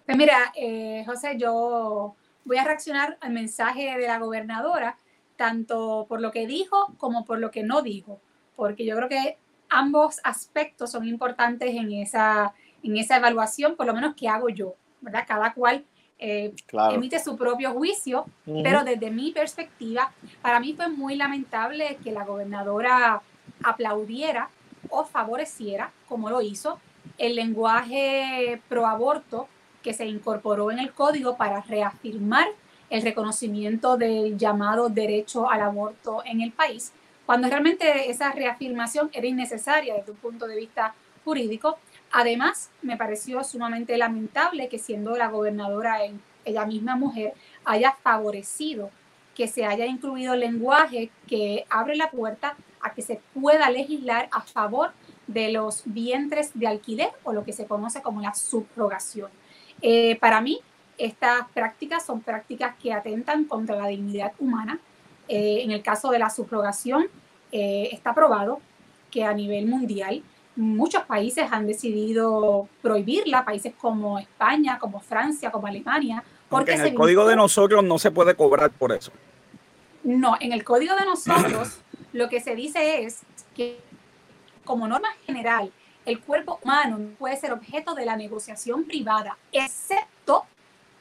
Pues mira, eh, José, yo voy a reaccionar al mensaje de la gobernadora, tanto por lo que dijo como por lo que no dijo, porque yo creo que ambos aspectos son importantes en esa, en esa evaluación, por lo menos que hago yo, ¿verdad? Cada cual eh, emite su propio juicio, pero desde mi perspectiva, para mí fue muy lamentable que la gobernadora aplaudiera o favoreciera, como lo hizo, el lenguaje pro aborto que se incorporó en el código para reafirmar el reconocimiento del llamado derecho al aborto en el país, cuando realmente esa reafirmación era innecesaria desde un punto de vista jurídico Además, me pareció sumamente lamentable que siendo la gobernadora ella misma mujer haya favorecido que se haya incluido el lenguaje que abre la puerta a que se pueda legislar a favor de los vientres de alquiler o lo que se conoce como la subrogación. Eh, para mí, estas prácticas son prácticas que atentan contra la dignidad humana. Eh, en el caso de la subrogación, eh, está probado que a nivel mundial muchos países han decidido prohibirla, países como España, como Francia, como Alemania. Porque en el código de nosotros no se puede cobrar por eso. No, en el código de nosotros lo que se dice es que como norma general, el cuerpo humano no puede ser objeto de la negociación privada, excepto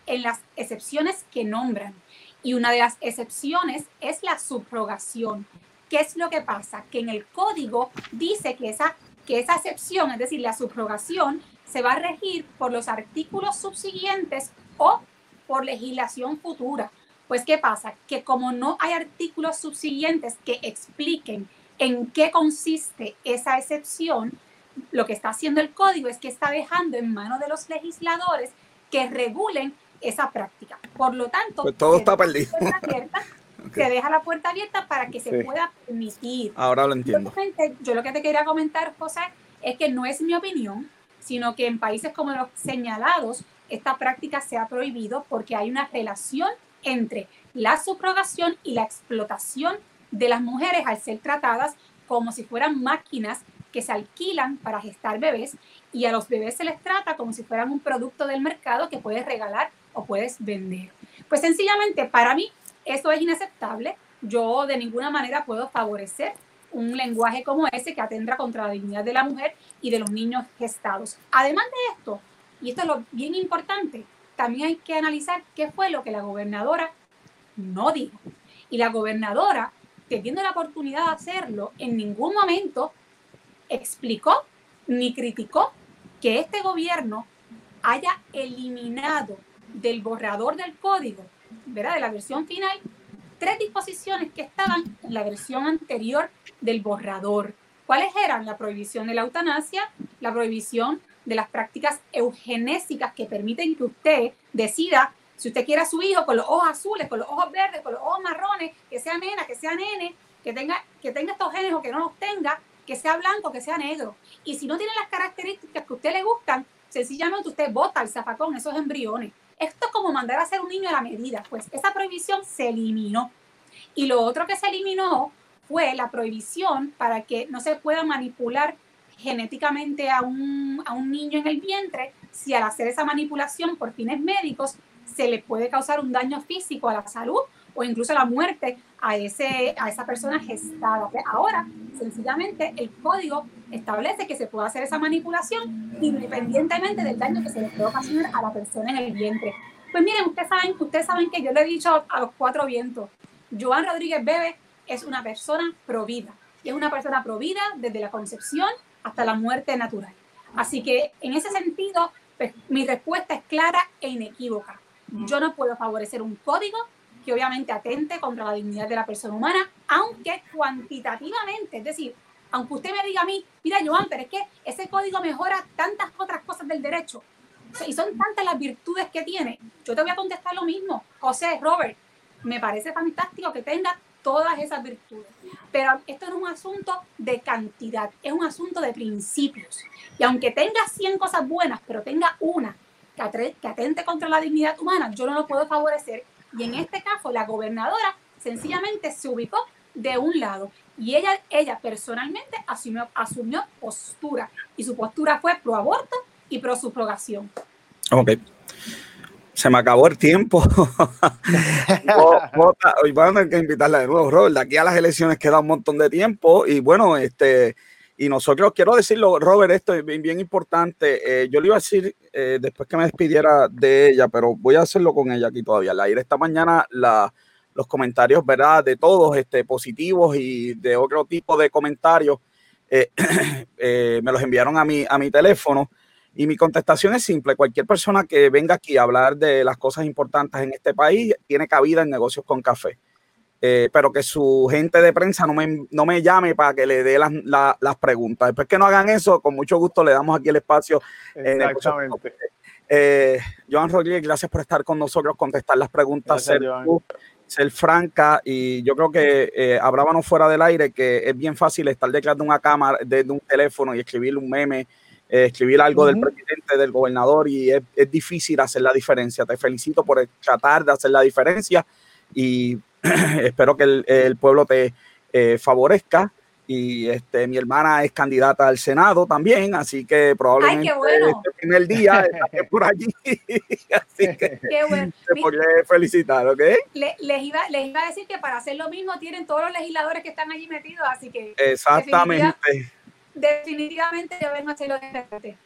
en las excepciones que nombran. Y una de las excepciones es la subrogación. ¿Qué es lo que pasa? Que en el código dice que esa que esa excepción, es decir, la subrogación, se va a regir por los artículos subsiguientes o por legislación futura. Pues, ¿qué pasa? Que como no hay artículos subsiguientes que expliquen en qué consiste esa excepción, lo que está haciendo el código es que está dejando en manos de los legisladores que regulen esa práctica. Por lo tanto, pues todo está perdido se deja la puerta abierta para que se pueda permitir. Ahora lo entiendo. Yo lo que te quería comentar, José, es que no es mi opinión, sino que en países como los señalados, esta práctica se ha prohibido porque hay una relación entre la subrogación y la explotación de las mujeres al ser tratadas como si fueran máquinas que se alquilan para gestar bebés y a los bebés se les trata como si fueran un producto del mercado que puedes regalar o puedes vender. Pues sencillamente para mí eso es inaceptable. Yo de ninguna manera puedo favorecer un lenguaje como ese que atendrá contra la dignidad de la mujer y de los niños gestados. Además de esto, y esto es lo bien importante, también hay que analizar qué fue lo que la gobernadora no dijo. Y la gobernadora, teniendo la oportunidad de hacerlo, en ningún momento explicó ni criticó que este gobierno haya eliminado del borrador del código ¿verdad? de la versión final, tres disposiciones que estaban en la versión anterior del borrador. ¿Cuáles eran? La prohibición de la eutanasia, la prohibición de las prácticas eugenésicas que permiten que usted decida si usted quiere a su hijo con los ojos azules, con los ojos verdes, con los ojos marrones, que sea nena, que sea nene, que tenga, que tenga estos genes o que no los tenga, que sea blanco, que sea negro. Y si no tiene las características que a usted le gustan, sencillamente usted bota el zafacón, esos embriones. Esto es como mandar a hacer un niño a la medida. Pues esa prohibición se eliminó. Y lo otro que se eliminó fue la prohibición para que no se pueda manipular genéticamente a un, a un niño en el vientre si al hacer esa manipulación por fines médicos se le puede causar un daño físico a la salud o incluso la muerte a, ese, a esa persona gestada. Ahora, sencillamente, el código establece que se puede hacer esa manipulación independientemente del daño que se le puede ocasionar a la persona en el vientre. Pues miren, ustedes saben, ustedes saben que yo le he dicho a los cuatro vientos, Joan Rodríguez Bebe es una persona provida. Y es una persona provida desde la concepción hasta la muerte natural. Así que en ese sentido, pues, mi respuesta es clara e inequívoca. Yo no puedo favorecer un código que obviamente atente contra la dignidad de la persona humana, aunque cuantitativamente, es decir, aunque usted me diga a mí, mira Joan, pero es que ese código mejora tantas otras cosas del derecho y son tantas las virtudes que tiene, yo te voy a contestar lo mismo. José, Robert, me parece fantástico que tenga todas esas virtudes, pero esto no es un asunto de cantidad, es un asunto de principios. Y aunque tenga 100 cosas buenas, pero tenga una que, atente contra la dignidad humana, yo no lo puedo favorecer. Y en este caso, la gobernadora sencillamente se ubicó de un lado y ella, ella personalmente asumió, asumió postura y su postura fue pro aborto y pro subrogación. Ok. Se me acabó el tiempo. Hoy van a tener que invitarla de nuevo, Robert. De aquí a las elecciones queda un montón de tiempo y bueno, este y nosotros, quiero decirlo, Robert, esto es bien, importante. Eh, yo le iba a decir eh, después que me despidiera de ella, pero voy a hacerlo con ella aquí todavía. La aire esta mañana la, los comentarios, ¿verdad? De todos, este, positivos y de otro tipo de comentarios, eh, me los enviaron a mi, a mi teléfono. Y mi contestación es simple. Cualquier persona que venga aquí a hablar de las cosas importantes en este país tiene cabida en negocios con café. Eh, pero que su gente de prensa no me, no me llame para que le dé las, las preguntas. Después que no hagan eso, con mucho gusto le damos aquí el espacio. Exactamente. Eh, Joan Rodríguez, gracias por estar con nosotros, contestar las preguntas, ser, ser, franca. Y yo creo que eh, hablábamos fuera del aire que es bien fácil estar detrás de una cámara, de, un teléfono y escribir un meme, eh, escribir algo del presidente, del gobernador, y es, es difícil hacer la diferencia. Te felicito por tratar de hacer la diferencia y espero que el, pueblo te eh, favorezca. Y este, mi hermana es candidata al Senado también, así que probablemente Ay, bueno. este primer día estaré por allí. así que qué bueno. te podría felicitar, ¿ok? les, iba, les iba a decir que para hacer lo mismo tienen todos los legisladores que están allí metidos, así que. Exactamente. Definitivamente, vengo a hacerlo de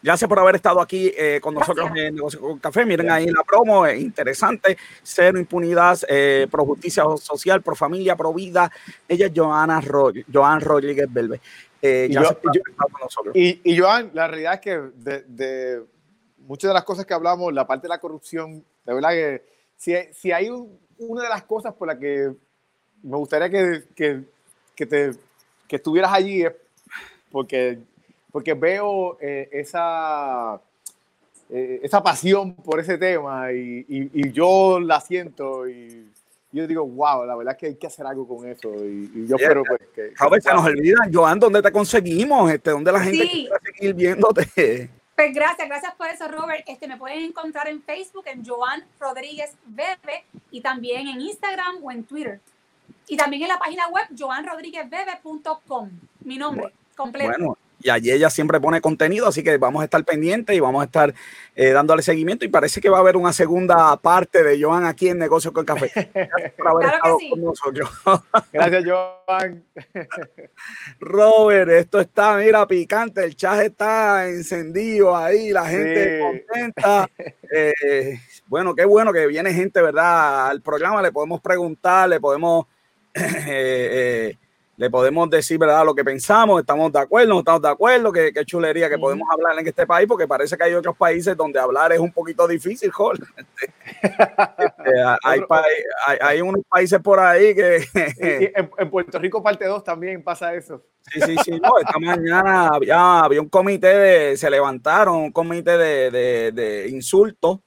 Gracias por haber estado aquí eh, con nosotros en Negocio con Café. Miren ahí la promo, es interesante. Cero impunidad, eh, pro justicia social, pro familia, pro vida. Ella es Joana Joan Rodríguez Belve. Eh, y, y, Joan, la realidad es que de, muchas de las cosas que hablamos, la parte de la corrupción, de verdad que si, si hay una de las cosas por la que me gustaría que, que, que, te, que estuvieras allí es porque porque veo eh, esa, eh, esa pasión por ese tema y, y, yo la siento y yo digo, wow, la verdad es que hay que hacer algo con eso y, yo espero pues que... A veces nos olvidan, Joan, ¿dónde te conseguimos? Este, ¿Dónde la gente quiere seguir viéndote? Pues gracias, gracias por eso, Robert. Este, me pueden encontrar en Facebook, en Joan Rodríguez Bebe, y también en Instagram o en Twitter. Y también en la página web joanrodríguezbebe.com, mi nombre completo. Bueno, y allí ella siempre pone contenido, así que vamos a estar pendientes y vamos a estar eh, dándole seguimiento y parece que va a haber una segunda parte de Joan aquí en Negocios con Café. Gracias por haber estado con nosotros. Gracias, Joan. Robert, esto está, mira, picante, el chat está encendido ahí, la gente contenta. Eh, bueno, qué bueno que viene gente, ¿verdad? Al programa le podemos preguntar, le podemos... Eh, le podemos decir, ¿verdad? Lo que pensamos, estamos de acuerdo, no estamos de acuerdo, qué, chulería que podemos hablar en este país, porque parece que hay otros países donde hablar es un poquito difícil, Jorge. Este, hay, hay, unos países por ahí que... en, Puerto Rico parte 2 también pasa eso. Sí, sí, sí, no, esta mañana había, había un comité de, se levantaron un comité de, de, de insultos.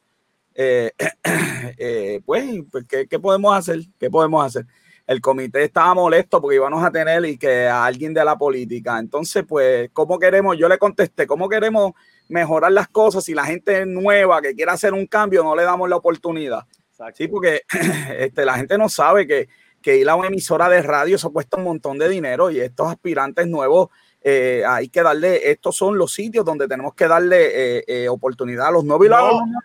Eh, eh, pues, pues ¿qué, ¿qué podemos hacer? ¿Qué podemos hacer? El comité estaba molesto porque íbamos a tener y que a alguien de la política. Entonces, pues, ¿cómo queremos? Yo le contesté, ¿cómo queremos mejorar las cosas si la gente nueva que quiera hacer un cambio no le damos la oportunidad? Sí, porque este, la gente no sabe que, que ir a una emisora de radio eso cuesta un montón de dinero y estos aspirantes nuevos eh, hay que darle, estos son los sitios donde tenemos que darle eh, eh, oportunidad a los nuevos y los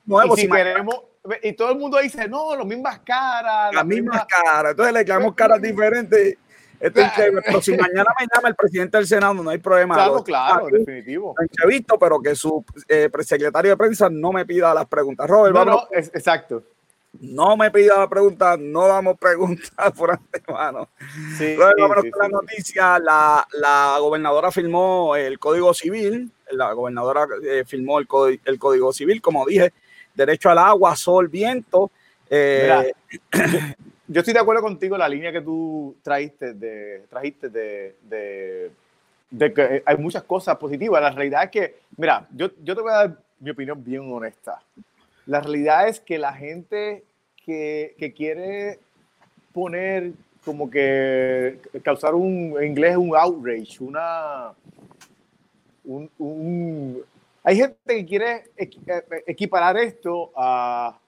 nuevos. si queremos, y todo el mundo dice, no, las mismas caras. Las, mismas, caras. Entonces le quedamos caras diferentes. Esto es Pero si mañana me llama el presidente del Senado, no hay problema. Claro, claro, definitivo. visto, pero que su eh, secretario de prensa no me pida las preguntas. Robert, no, no, es, exacto. No me pida las preguntas, no damos preguntas por antemano. Sí, Robert, sí, la noticia, la, la, gobernadora firmó el Código Civil, la gobernadora eh, firmó el, el Código Civil, como dije, derecho al agua, sol, viento. Eh, yo, estoy de acuerdo contigo en la línea que tú trajiste de, trajiste de, de, que hay muchas cosas positivas. La realidad es que, mira, yo, yo te voy a dar mi opinión bien honesta. La realidad es que la gente que, que quiere poner como que causar un, en inglés, un outrage, una, un, un, hay gente que quiere eh, equiparar esto a,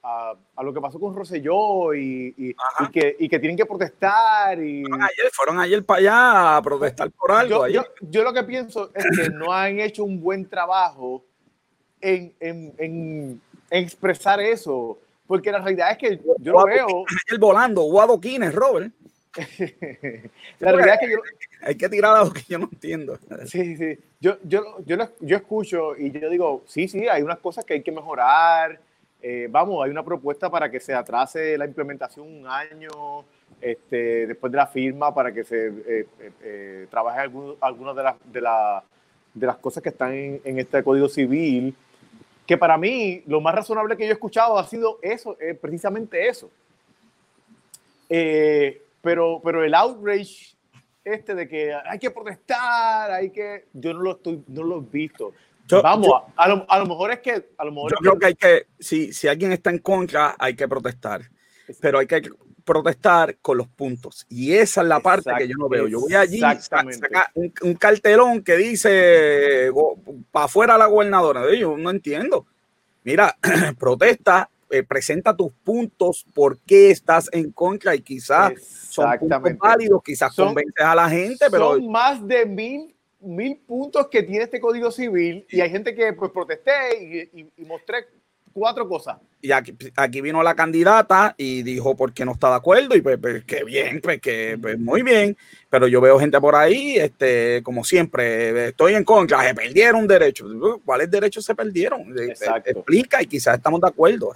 a, lo que pasó con Rosselló y, y, que, y, que, tienen que protestar. Y... Fueron, ayer, fueron ayer para allá a protestar por algo. Yo, yo, lo que pienso es que no han hecho un buen trabajo en, en, en, expresar eso. Porque la realidad es que yo lo veo. Ayer volando, Guadoquines, Robert. la realidad es que hay que tirar algo que yo no entiendo. Sí, sí. Yo, yo, yo, yo escucho y yo digo, sí, sí, hay unas cosas que hay que mejorar. Eh, vamos, hay una propuesta para que se atrase la implementación un año este, después de la firma para que se eh, eh, trabaje algunas de las, de, la, de las cosas que están en, en, este Código Civil. Que para mí lo más razonable que yo he escuchado ha sido eso, precisamente eso. Pero, pero el outrage este de que hay que protestar, hay que. Yo no lo estoy, no lo he visto. Vamos, a, lo, a, lo, mejor es que. A lo mejor yo creo que, hay que. Si, si alguien está en contra, hay que protestar. Pero hay que protestar con los puntos. Y esa es la parte que yo no veo. Yo voy allí, sacar un, un, cartelón que dice para afuera la gobernadora. Yo no entiendo. Mira, protesta eh, presenta tus puntos, por qué estás en contra y quizás son puntos válidos, quizás convences a la gente, pero... Son más de mil, mil puntos que tiene este Código Civil y hay gente que pues protesté y, y mostré cuatro cosas. Y aquí, aquí, vino la candidata y dijo por qué no está de acuerdo y pues, pues qué bien, pues que pues, muy bien, pero yo veo gente por ahí, este, como siempre, estoy en contra, se perdieron derechos. ¿Cuáles derechos se perdieron? Explica y quizás estamos de acuerdo.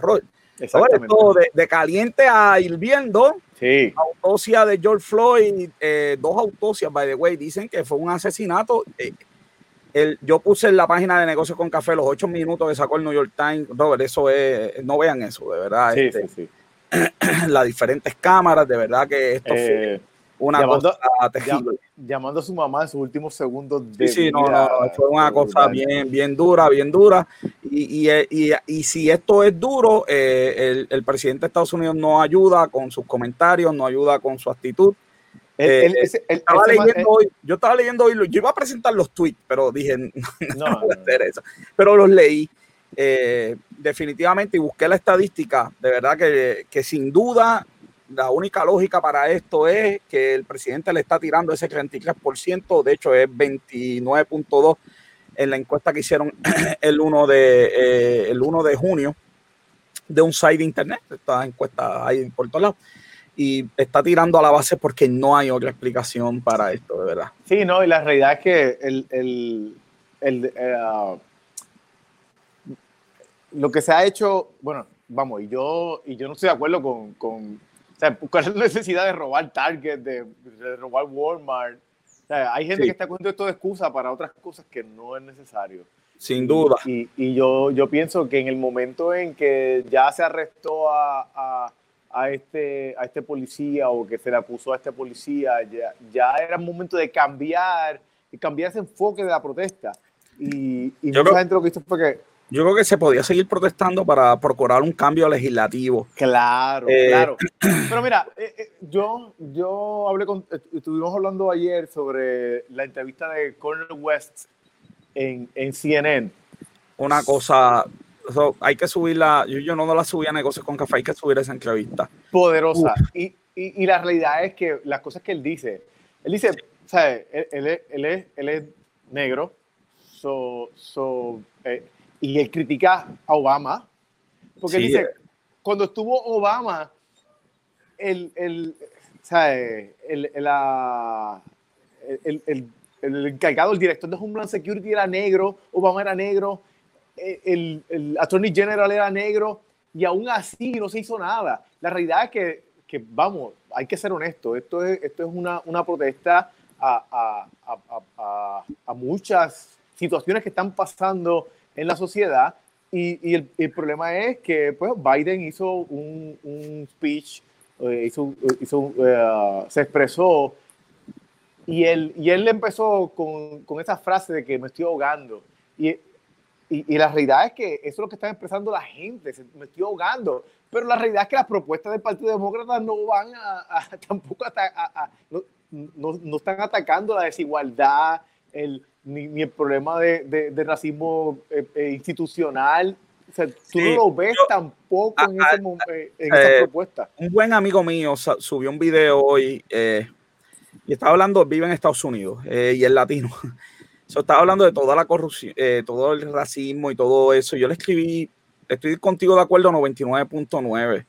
Ahora, esto de, de, caliente a hirviendo, sí. autopsia de George Floyd, eh, dos autopsias, by the way, dicen que fue un asesinato. Eh, yo puse en la página de negocios con café los ocho minutos que sacó el New York Times. Robert, eso es, no vean eso, de verdad. Sí, este, sí, sí. Las diferentes cámaras, de verdad que esto fue eh, una llamando, cosa Llamando a su mamá en sus últimos segundos de Sí, sí, no, no, fue una cosa bien, bien dura, bien dura. Y, y, y, si esto es duro, eh, el, el presidente de Estados Unidos no ayuda con sus comentarios, no ayuda con su actitud. Estaba leyendo hoy, yo estaba leyendo hoy, yo iba a presentar los tweets, pero dije, no, no, voy a hacer eso. Pero los leí eh, definitivamente y busqué la estadística. De verdad que, que, sin duda la única lógica para esto es que el presidente le está tirando ese 33%, de hecho es 29.2 en la encuesta que hicieron el 1 de, eh, el 1 de junio de un site de internet. Esta encuesta ahí por todos lados y está tirando a la base porque no hay otra explicación para esto, de verdad. Sí, no, y la realidad es que el, el, el uh, lo que se ha hecho, bueno, vamos, y yo, y yo no estoy de acuerdo con, con o sea, ¿cuál es la necesidad de robar Target, de, de robar Walmart? hay gente que está cogiendo esto de excusa para otras cosas que no es necesario. Sin duda. Y, y, yo, yo pienso que en el momento en que ya se arrestó a, a, a, este, a este policía o que se le acusó a este policía, ya, ya era el momento de cambiar y cambiar ese enfoque de la protesta. Y, y mucha gente lo que hizo fue que yo creo que se podía seguir protestando para procurar un cambio legislativo. Claro, eh, claro. Pero mira, eh, eh, yo, yo hablé con, estuvimos hablando ayer sobre la entrevista de Cornel West en, en CNN. Una cosa, hay que subirla, yo, yo no, la subí a negocios con café, hay que subir esa entrevista. Poderosa. Y, y, y, la realidad es que las cosas que él dice, él dice, ¿sabes? Él, él, él, es, él es negro, so, so y él critica a Obama, porque dice, eh. cuando estuvo Obama, el, el, el, el, el, encargado, el director de Homeland Security era negro, Obama era negro, eh, el, el Attorney General era negro, y aún así no se hizo nada. La realidad es que, que vamos, hay que ser honesto, esto es, esto es una, una protesta a, a, a, a, muchas situaciones que están pasando en la sociedad. Y, el, el, problema es que pues, Biden hizo un, un speech, eh, hizo, hizo, eh, se expresó y él, y él empezó con, con, esa frase de que me estoy ahogando. Y, y, y, la realidad es que eso es lo que está expresando la gente, me estoy ahogando. Pero la realidad es que las propuestas del Partido Demócrata no van a, tampoco a, no, no, no, están atacando la desigualdad, el, ni, el problema de, de, racismo eh, eh, institucional. O sea, tú no lo ves tampoco en, ese, eh, en esa propuesta. Un buen amigo mío subió un video hoy y estaba hablando, vive en Estados Unidos y es latino. So, estaba hablando de toda la corrupción, todo el racismo y todo eso. Yo le escribí, estoy contigo de acuerdo, 99.9.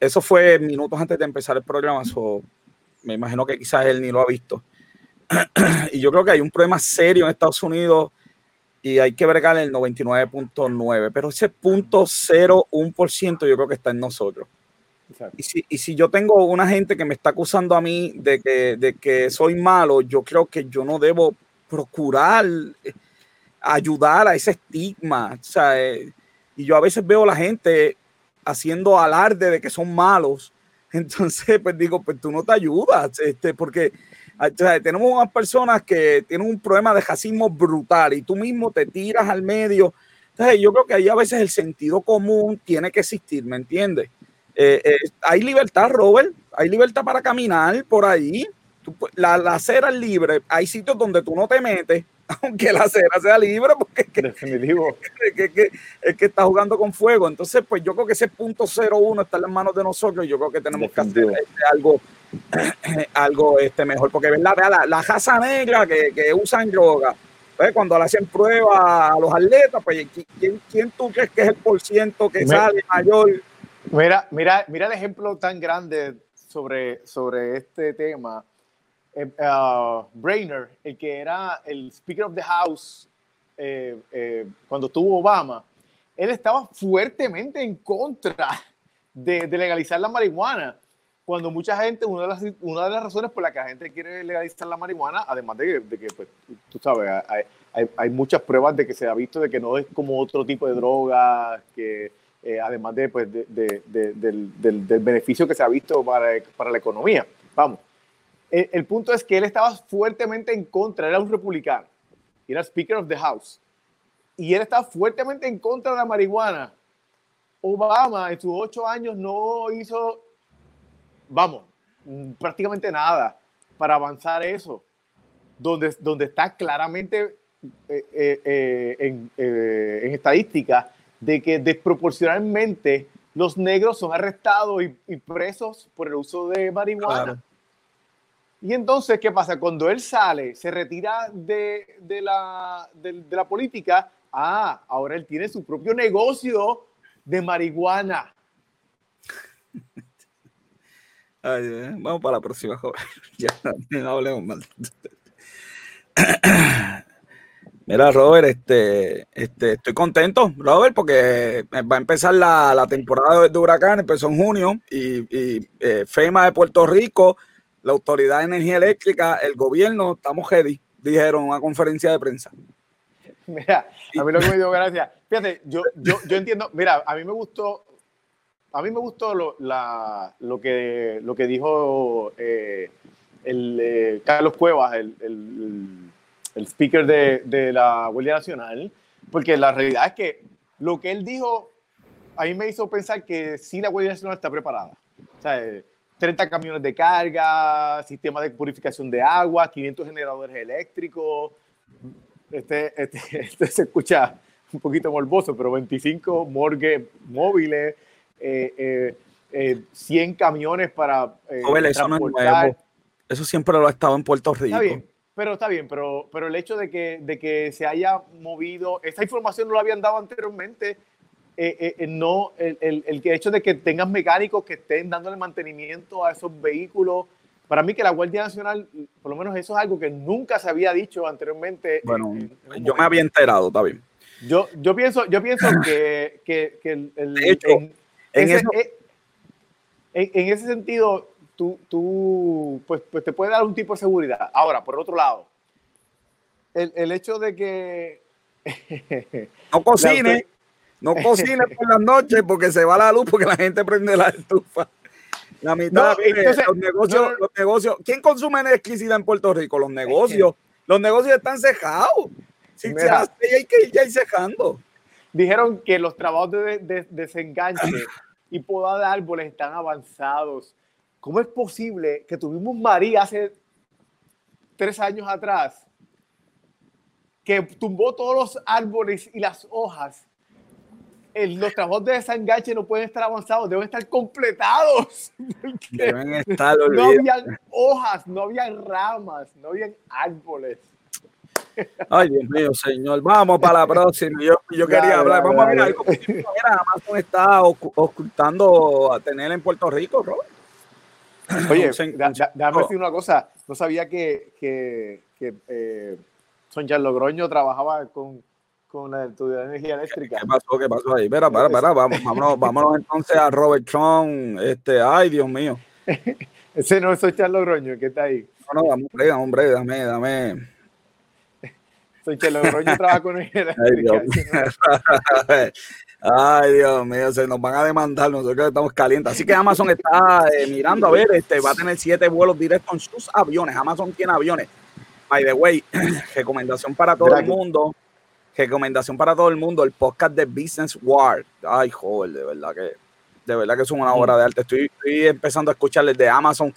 Eso fue minutos antes de empezar el programa. So, me imagino que quizás él ni lo ha visto. y yo creo que hay un problema serio en Estados Unidos y hay que bregar el 99.9, pero ese punto 0,1% yo creo que está en nosotros. Y si, y si, yo tengo una gente que me está acusando a mí de que, de que soy malo, yo creo que yo no debo procurar eh, ayudar a ese estigma. O sea, eh, y yo a veces veo a la gente haciendo alarde de que son malos. Entonces, pues digo, pues tú no te ayudas, este, porque Ah, tenemos unas personas que tienen un problema de racismo brutal y tú mismo te tiras al medio. Entonces, yo creo que ahí a veces el sentido común tiene que existir, ¿me entiendes? Eh, hay libertad, Robert, hay libertad para caminar por ahí. La, acera es libre, hay sitios donde tú no te metes, aunque la acera sea libre, porque es que. Es que, es que, está jugando con fuego. Entonces, pues yo creo que ese punto 01 está en las manos de nosotros y yo creo que tenemos que hacer este, algo algo este, mejor, porque ¿verdad? La, la raza negra que, que usan droga, pues, cuando le hacen prueba a los atletas, pues ¿quién, ¿quién, tú crees que es el por ciento que sale mayor? Mira, mira, mira el ejemplo tan grande sobre, sobre este tema. Eh, uh, Brainer, el que era el Speaker of the House eh, eh, cuando tuvo Obama, él estaba fuertemente en contra de, de legalizar la marihuana cuando mucha gente, una de, las, una de las razones por las que la gente quiere legalizar la marihuana, además de, que, pues, tú sabes, hay, hay, hay, muchas pruebas de que se ha visto de que no es como otro tipo de droga, que eh, además de, pues, de, del, del, del, beneficio que se ha visto para, para la economía. Vamos, el, punto es que él estaba fuertemente en contra, era un republicano, era Speaker of the House, y él estaba fuertemente en contra de la marihuana. Obama en sus ocho años no hizo vamos, prácticamente nada para avanzar eso, donde, donde está claramente eh, eh, eh, en, en, estadística de que desproporcionalmente los negros son arrestados y, presos por el uso de marihuana. Y entonces, ¿qué pasa? Cuando él sale, se retira de, de, la, de, de la política, ah, ahora él tiene su propio negocio de marihuana. vamos para la próxima, joven. ya no hablemos mal. Mira, Robert, este, este, estoy contento, Robert, porque va a empezar la, la temporada de huracán, empezó en junio, y, y eh, FEMA de Puerto Rico la Autoridad de Energía Eléctrica, el gobierno, estamos ready, dijeron en una conferencia de prensa. Mira, a mí lo que me dio gracia, fíjate, yo, yo, yo entiendo, mira, a mí me gustó, a mí me gustó lo, la, lo, que, lo que dijo eh, el, eh, Carlos Cuevas, el, el, el speaker de, de, la Guardia Nacional, porque la realidad es que lo que él dijo a mí me hizo pensar que sí la Guardia Nacional está preparada. O sea, 30 camiones de carga, sistema de purificación de agua, 500 generadores eléctricos. Este, este, este se escucha un poquito morboso, pero 25 morgues móviles, eh, eh, 100 eh, camiones para eh, eso, no es eso siempre lo ha estado en Puerto Rico. Está bien, pero está bien, pero, pero el hecho de que, de que se haya movido, esta información no lo habían dado anteriormente eh, eh, eh, no, el, el, el, hecho de que tengas mecánicos que estén dándole mantenimiento a esos vehículos, para mí que la Guardia Nacional, por lo menos eso es algo que nunca se había dicho anteriormente. Bueno, yo me había enterado, está bien. Yo, yo pienso, yo pienso que, que, que el, de hecho, en, en, ese, en, en, ese sentido, tú, tú pues, pues te puede dar un tipo de seguridad. Ahora, por otro lado, el, el hecho de que... no cocine. No cocine por las noches porque se va la luz porque la gente prende la estufa. La mitad, no, entonces, los, negocios, no, los negocios. ¿Quién consume electricidad en Puerto Rico? Los negocios. Los negocios están cejados. Si Mira, se hay que ir ya cejando. Dijeron que los trabajos de, de, desenganche y poda de árboles están avanzados. ¿Cómo es posible que tuvimos María hace tres años atrás que tumbó todos los árboles y las hojas el, los trabajos de desenganche no pueden estar avanzados, deben estar completados. Deben estar no había hojas, no había ramas, no había árboles. Ay, Dios mío, señor. Vamos para la próxima. Yo, yo quería hablar. Vamos a ver algo. Mira, Amazon está ocultando a tener en Puerto Rico, Robert. Oye, déjame decir una cosa. No sabía que, que, que eh, Sonja Logroño trabajaba con, con la de energía eléctrica. ¿Qué pasó? ¿Qué pasó ahí? Espera, para, para, vamos, vámonos, vámonos entonces a Robert Trump. Este, ay, Dios mío. Ese no es Charlo Groño, que está ahí. No, no, hombre, hombre, dame, dame. Soy Charlo Groño, trabaja con energía eléctrica. Ay, Dios mío, se nos van a demandar, nosotros estamos calientes. Así que Amazon está eh, mirando a ver, este, va a tener siete vuelos directos en sus aviones. Amazon tiene aviones. By the way, recomendación para todo el mundo recomendación para todo el mundo, el podcast de Business War. Ay, joder, de verdad que, de verdad que es una obra de arte. Estoy, empezando a escucharles de Amazon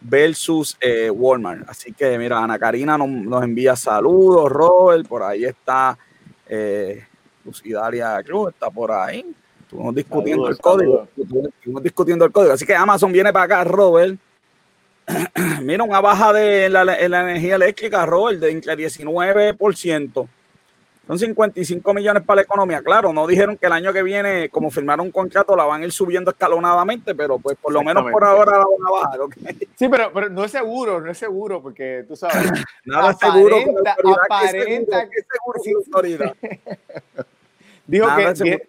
versus eh, Walmart. Así que, mira, Ana Karina nos, envía saludos, Robert, por ahí está eh, Lucidaria Cruz, está por ahí. Estuvimos discutiendo el código. Estuvimos discutiendo el código. Así que Amazon viene para acá, Robert. mira, una baja de la, en la energía eléctrica, Robert, de entre 19%. Son 55 millones para la economía. Claro, no dijeron que el año que viene, como firmaron un contrato, la van a ir subiendo escalonadamente, pero pues por lo menos por ahora la van a bajar. ¿okay? Sí, pero, pero no es seguro, no es seguro, porque tú sabes. Nada aparenta, seguro. Aparenta que seguro, seguro Dijo que,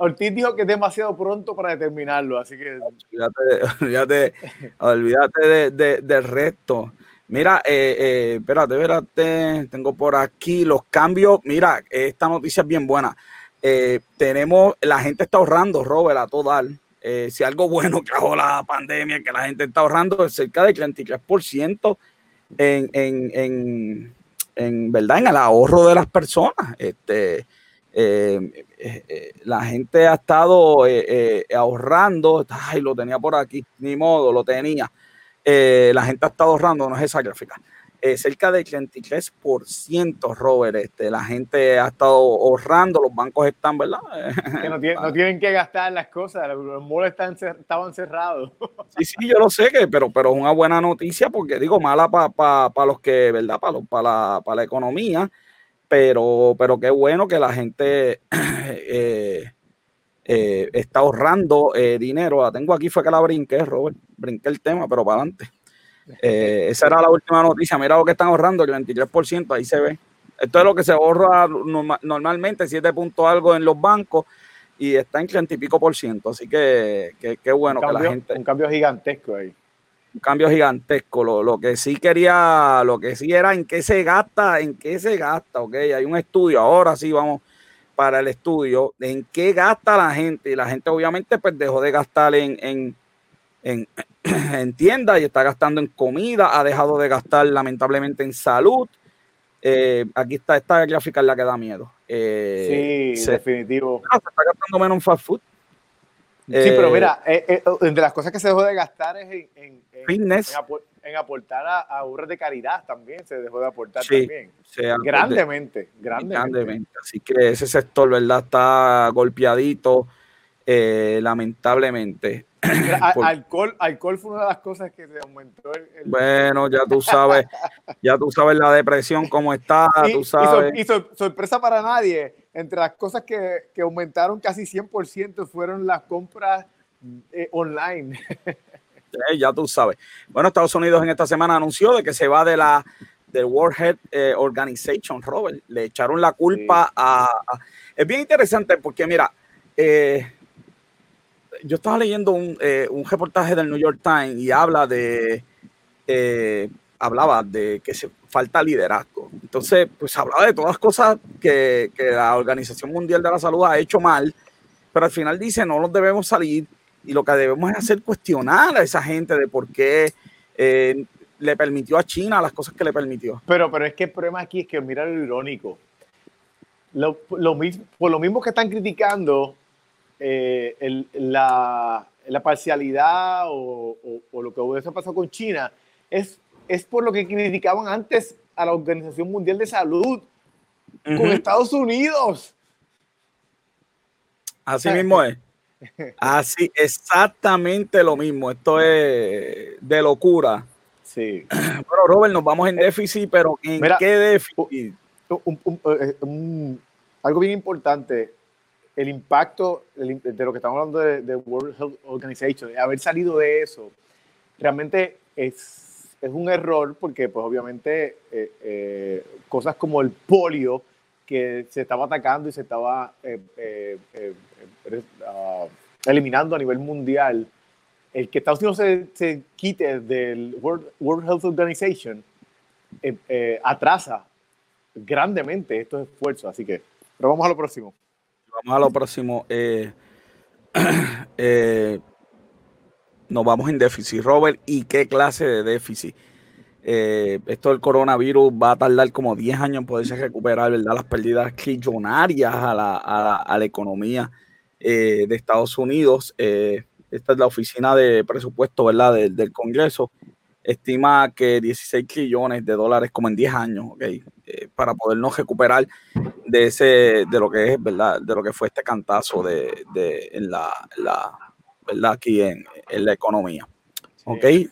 Ortiz dijo que es demasiado pronto para determinarlo, así que. Olvídate, olvídate, olvídate de, de, del resto. Mira, eh, eh, espérate, espérate, tengo por aquí los cambios. Mira, esta noticia es bien buena. Eh, tenemos, la gente está ahorrando, Robert, a total. Eh, si algo bueno que la pandemia, que la gente está ahorrando cerca del 33% en, en, en, en, ¿verdad? en el ahorro de las personas. Este, eh, eh, la gente ha estado ahorrando, ay, lo tenía por aquí, ni modo, lo tenía eh, la gente ha estado ahorrando, no es esa gráfica, eh, cerca del 33%, Robert, este, la gente ha estado ahorrando, los bancos están, ¿verdad? Que no, tienen, no tienen que gastar las cosas, los malls están, estaban cerrados. Sí, sí, yo lo sé, que, pero, pero es una buena noticia porque digo, mala para pa, pa los que, ¿verdad? Para pa la, la economía, pero, pero qué bueno que la gente... Eh, eh, está ahorrando eh, dinero. La tengo aquí, fue que la brinqué, Robert. Brinqué el tema, pero para adelante. Eh, esa era la última noticia. Mira lo que están ahorrando, el 23%, ahí se ve. Esto es lo que se ahorra normalmente, 7 puntos algo en los bancos y está en 30 y pico por ciento. Así que qué bueno que la gente. Un cambio gigantesco ahí. Un cambio gigantesco. Lo, lo, que sí quería, lo que sí era en qué se gasta, en qué se gasta, ok. Hay un estudio, ahora sí vamos para el estudio, en qué gasta la gente. Y la gente obviamente pues dejó de gastar en, en, en, en tiendas y está gastando en comida, ha dejado de gastar lamentablemente en salud. Eh, aquí está esta gráfica es la que da miedo. Eh, sí, definitivo. Ah, se está gastando menos en fast food. Sí, pero mira, eh, eh, entre las cosas que se dejó de gastar es en, en, Fitness. en, aportar a, a obras de caridad también, se dejó de aportar también. grandemente, grandemente, grandemente. Así que ese sector, ¿verdad? Está golpeadito, lamentablemente. alcohol, alcohol fue una de las cosas que se aumentó. El, Bueno, ya tú sabes, ya tú sabes la depresión cómo está, y, tú sabes. Y, sorpresa para nadie, entre las cosas que, que aumentaron casi 100% fueron las compras eh, online. ya tú sabes. Bueno, Estados Unidos en esta semana anunció de que se va de la del World Health eh, Organization, Robert. Le echaron la culpa a, a, Es bien interesante porque, mira, eh, yo estaba leyendo un, eh, un, reportaje del New York Times y habla de, eh, hablaba de que se falta liderazgo. Entonces, pues hablaba de todas las cosas que, que, la Organización Mundial de la Salud ha hecho mal, pero al final dice, no nos debemos salir y lo que debemos es hacer cuestionar a esa gente de por qué eh, le permitió a China las cosas que le permitió. Pero, pero es que el problema aquí es que, mira lo irónico, lo, lo mismo, por lo mismo que están criticando eh, el, la, la, parcialidad o, o, o, lo que hubiese pasado con China es, es por lo que criticaban antes a la Organización Mundial de Salud uh -huh. con Estados Unidos. Así mismo es. Así, exactamente lo mismo. Esto es de locura. Sí. Bueno, Robert, nos vamos en déficit, pero ¿en Mira, qué déficit? Un, un, un, algo bien importante el impacto de lo que estamos hablando de, de World Health Organization, haber salido de eso, realmente es, es un error porque pues obviamente eh, eh, cosas como el polio que se estaba atacando y se estaba eh, uh, eliminando a nivel mundial, el que Estados Unidos se, se quite del World, Health Organization atrasa grandemente estos esfuerzos, así que, pero vamos a lo próximo vamos a lo próximo. Eh, eh, nos vamos en déficit, Robert. ¿Y qué clase de déficit? Eh, esto del coronavirus va a tardar como 10 años en poderse recuperar, ¿verdad? Las pérdidas trillonarias a la, a a la economía eh, de Estados Unidos. Eh, esta es la oficina de presupuesto, ¿verdad? De, del Congreso. Estima que 16 trillones de dólares como en 10 años, ¿ok? Eh, para podernos recuperar de ese, de lo que es, ¿verdad? De lo que fue este cantazo de, de en la, la, ¿verdad? Aquí en, en la economía. ¿Ok? Sí.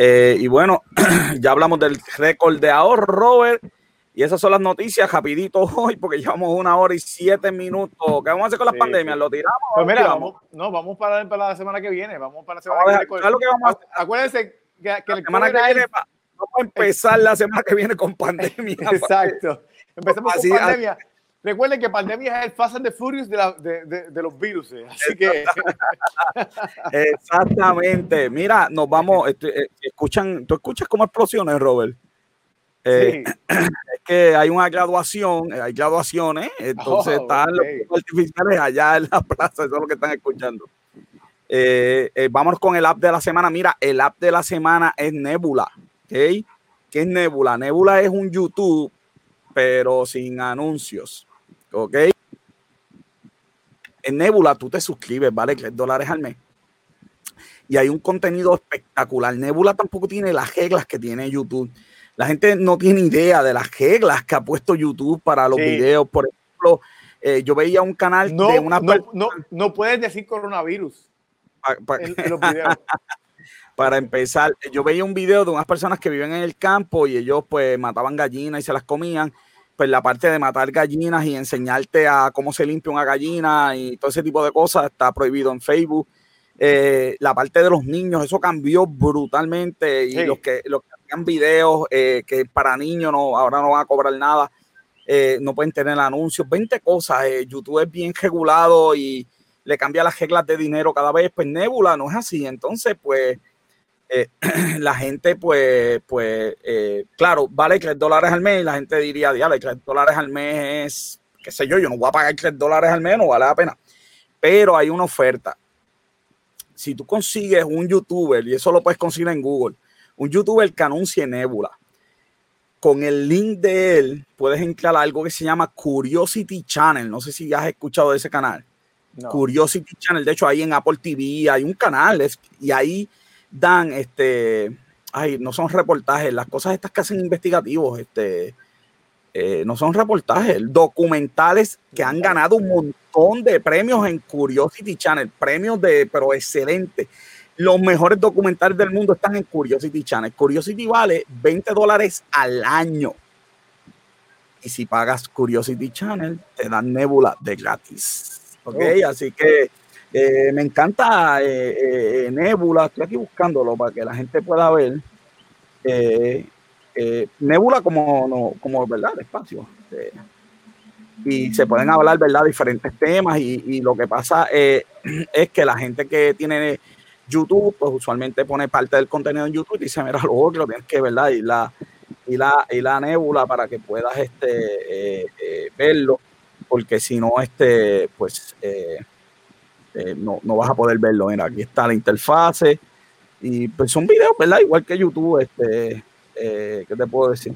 Eh, y bueno, ya hablamos del récord de ahorro, Robert. Y esas son las noticias, rapidito hoy, porque llevamos una hora y siete minutos. ¿Qué vamos a hacer con las sí, pandemias? ¿Lo tiramos? Pues mira, tiramos? Vamos, no, vamos para, para, la semana que viene. Vamos para la semana vamos que viene. Con... Lo que vamos a... Acuérdense que, que la semana que viene va, vamos a empezar la semana que viene con pandemia. Exacto. Empezamos Así, con pandemia. Recuerden que pandemia es el Fast and the Furious de, la, de, de, de, los virus. Así que. Exactamente. Mira, nos vamos. Este, escuchan, ¿Tú escuchas como explosiones, Robert? Eh, sí. Es que hay una graduación, hay graduaciones, entonces oh, están okay. los artificiales allá en la plaza, eso es lo que están escuchando. Eh, eh, vamos con el app de la semana. Mira, el app de la semana es Nebula. ¿okay? ¿Qué es Nebula? Nebula es un YouTube, pero sin anuncios. ¿Ok? En Nebula tú te suscribes, ¿vale? 3 dólares al mes. Y hay un contenido espectacular. Nebula tampoco tiene las reglas que tiene YouTube. La gente no tiene idea de las reglas que ha puesto YouTube para los sí. videos. Por ejemplo, eh, yo veía un canal no, de una no, no, no, puedes decir coronavirus pa, pa, en, en los videos. para empezar, yo veía un video de unas personas que viven en el campo y ellos pues mataban gallinas y se las comían. Pues la parte de matar gallinas y enseñarte a cómo se limpia una gallina y todo ese tipo de cosas está prohibido en Facebook. Eh, la parte de los niños, eso cambió brutalmente y sí. los que los que hacían videos eh, que para niños no, ahora no van a cobrar nada, eh, no pueden tener anuncios, 20 cosas. Eh, YouTube es bien regulado y le cambia las reglas de dinero cada vez. Pues Nebula no es así. Entonces, pues la gente, pues, pues, claro, vale 3 dólares al mes la gente diría, diale, 3 dólares al mes es, qué sé yo, yo no voy a pagar 3 dólares al mes, no vale la pena. Pero hay una oferta. Si tú consigues un youtuber, y eso lo puedes conseguir en Google, un youtuber que anuncie Nebula, con el link de él puedes entrar a algo que se llama Curiosity Channel. No sé si has escuchado de ese canal. Curiosity Channel. De hecho, ahí en Apple TV hay un canal y ahí dan este. Ay, no son reportajes, las cosas estas que hacen investigativos, este. Eh, no son reportajes, documentales que han ganado un montón de premios en Curiosity Channel, premios de, pero excelentes los mejores documentales del mundo están en Curiosity Channel. Curiosity vale 20 dólares al año. Y si pagas Curiosity Channel, te dan Nebula de gratis. Ok, oh. así que eh, me encanta eh, eh, Nebula. Estoy aquí buscándolo para que la gente pueda ver. Nebula como, como verdad, espacio. y se pueden hablar, ¿verdad? Diferentes temas. Y, y lo que pasa es que la gente que tiene YouTube, pues usualmente pone parte del contenido en YouTube y dice, mira, lo otro tienes que, ¿verdad? Y la, y la, y la nébula para que puedas este, eh, eh, verlo, porque si no, este, pues eh, no, no, vas a poder verlo. Mira, aquí está la interfase y pues son videos, ¿verdad? Igual que YouTube, este, ¿qué te puedo decir?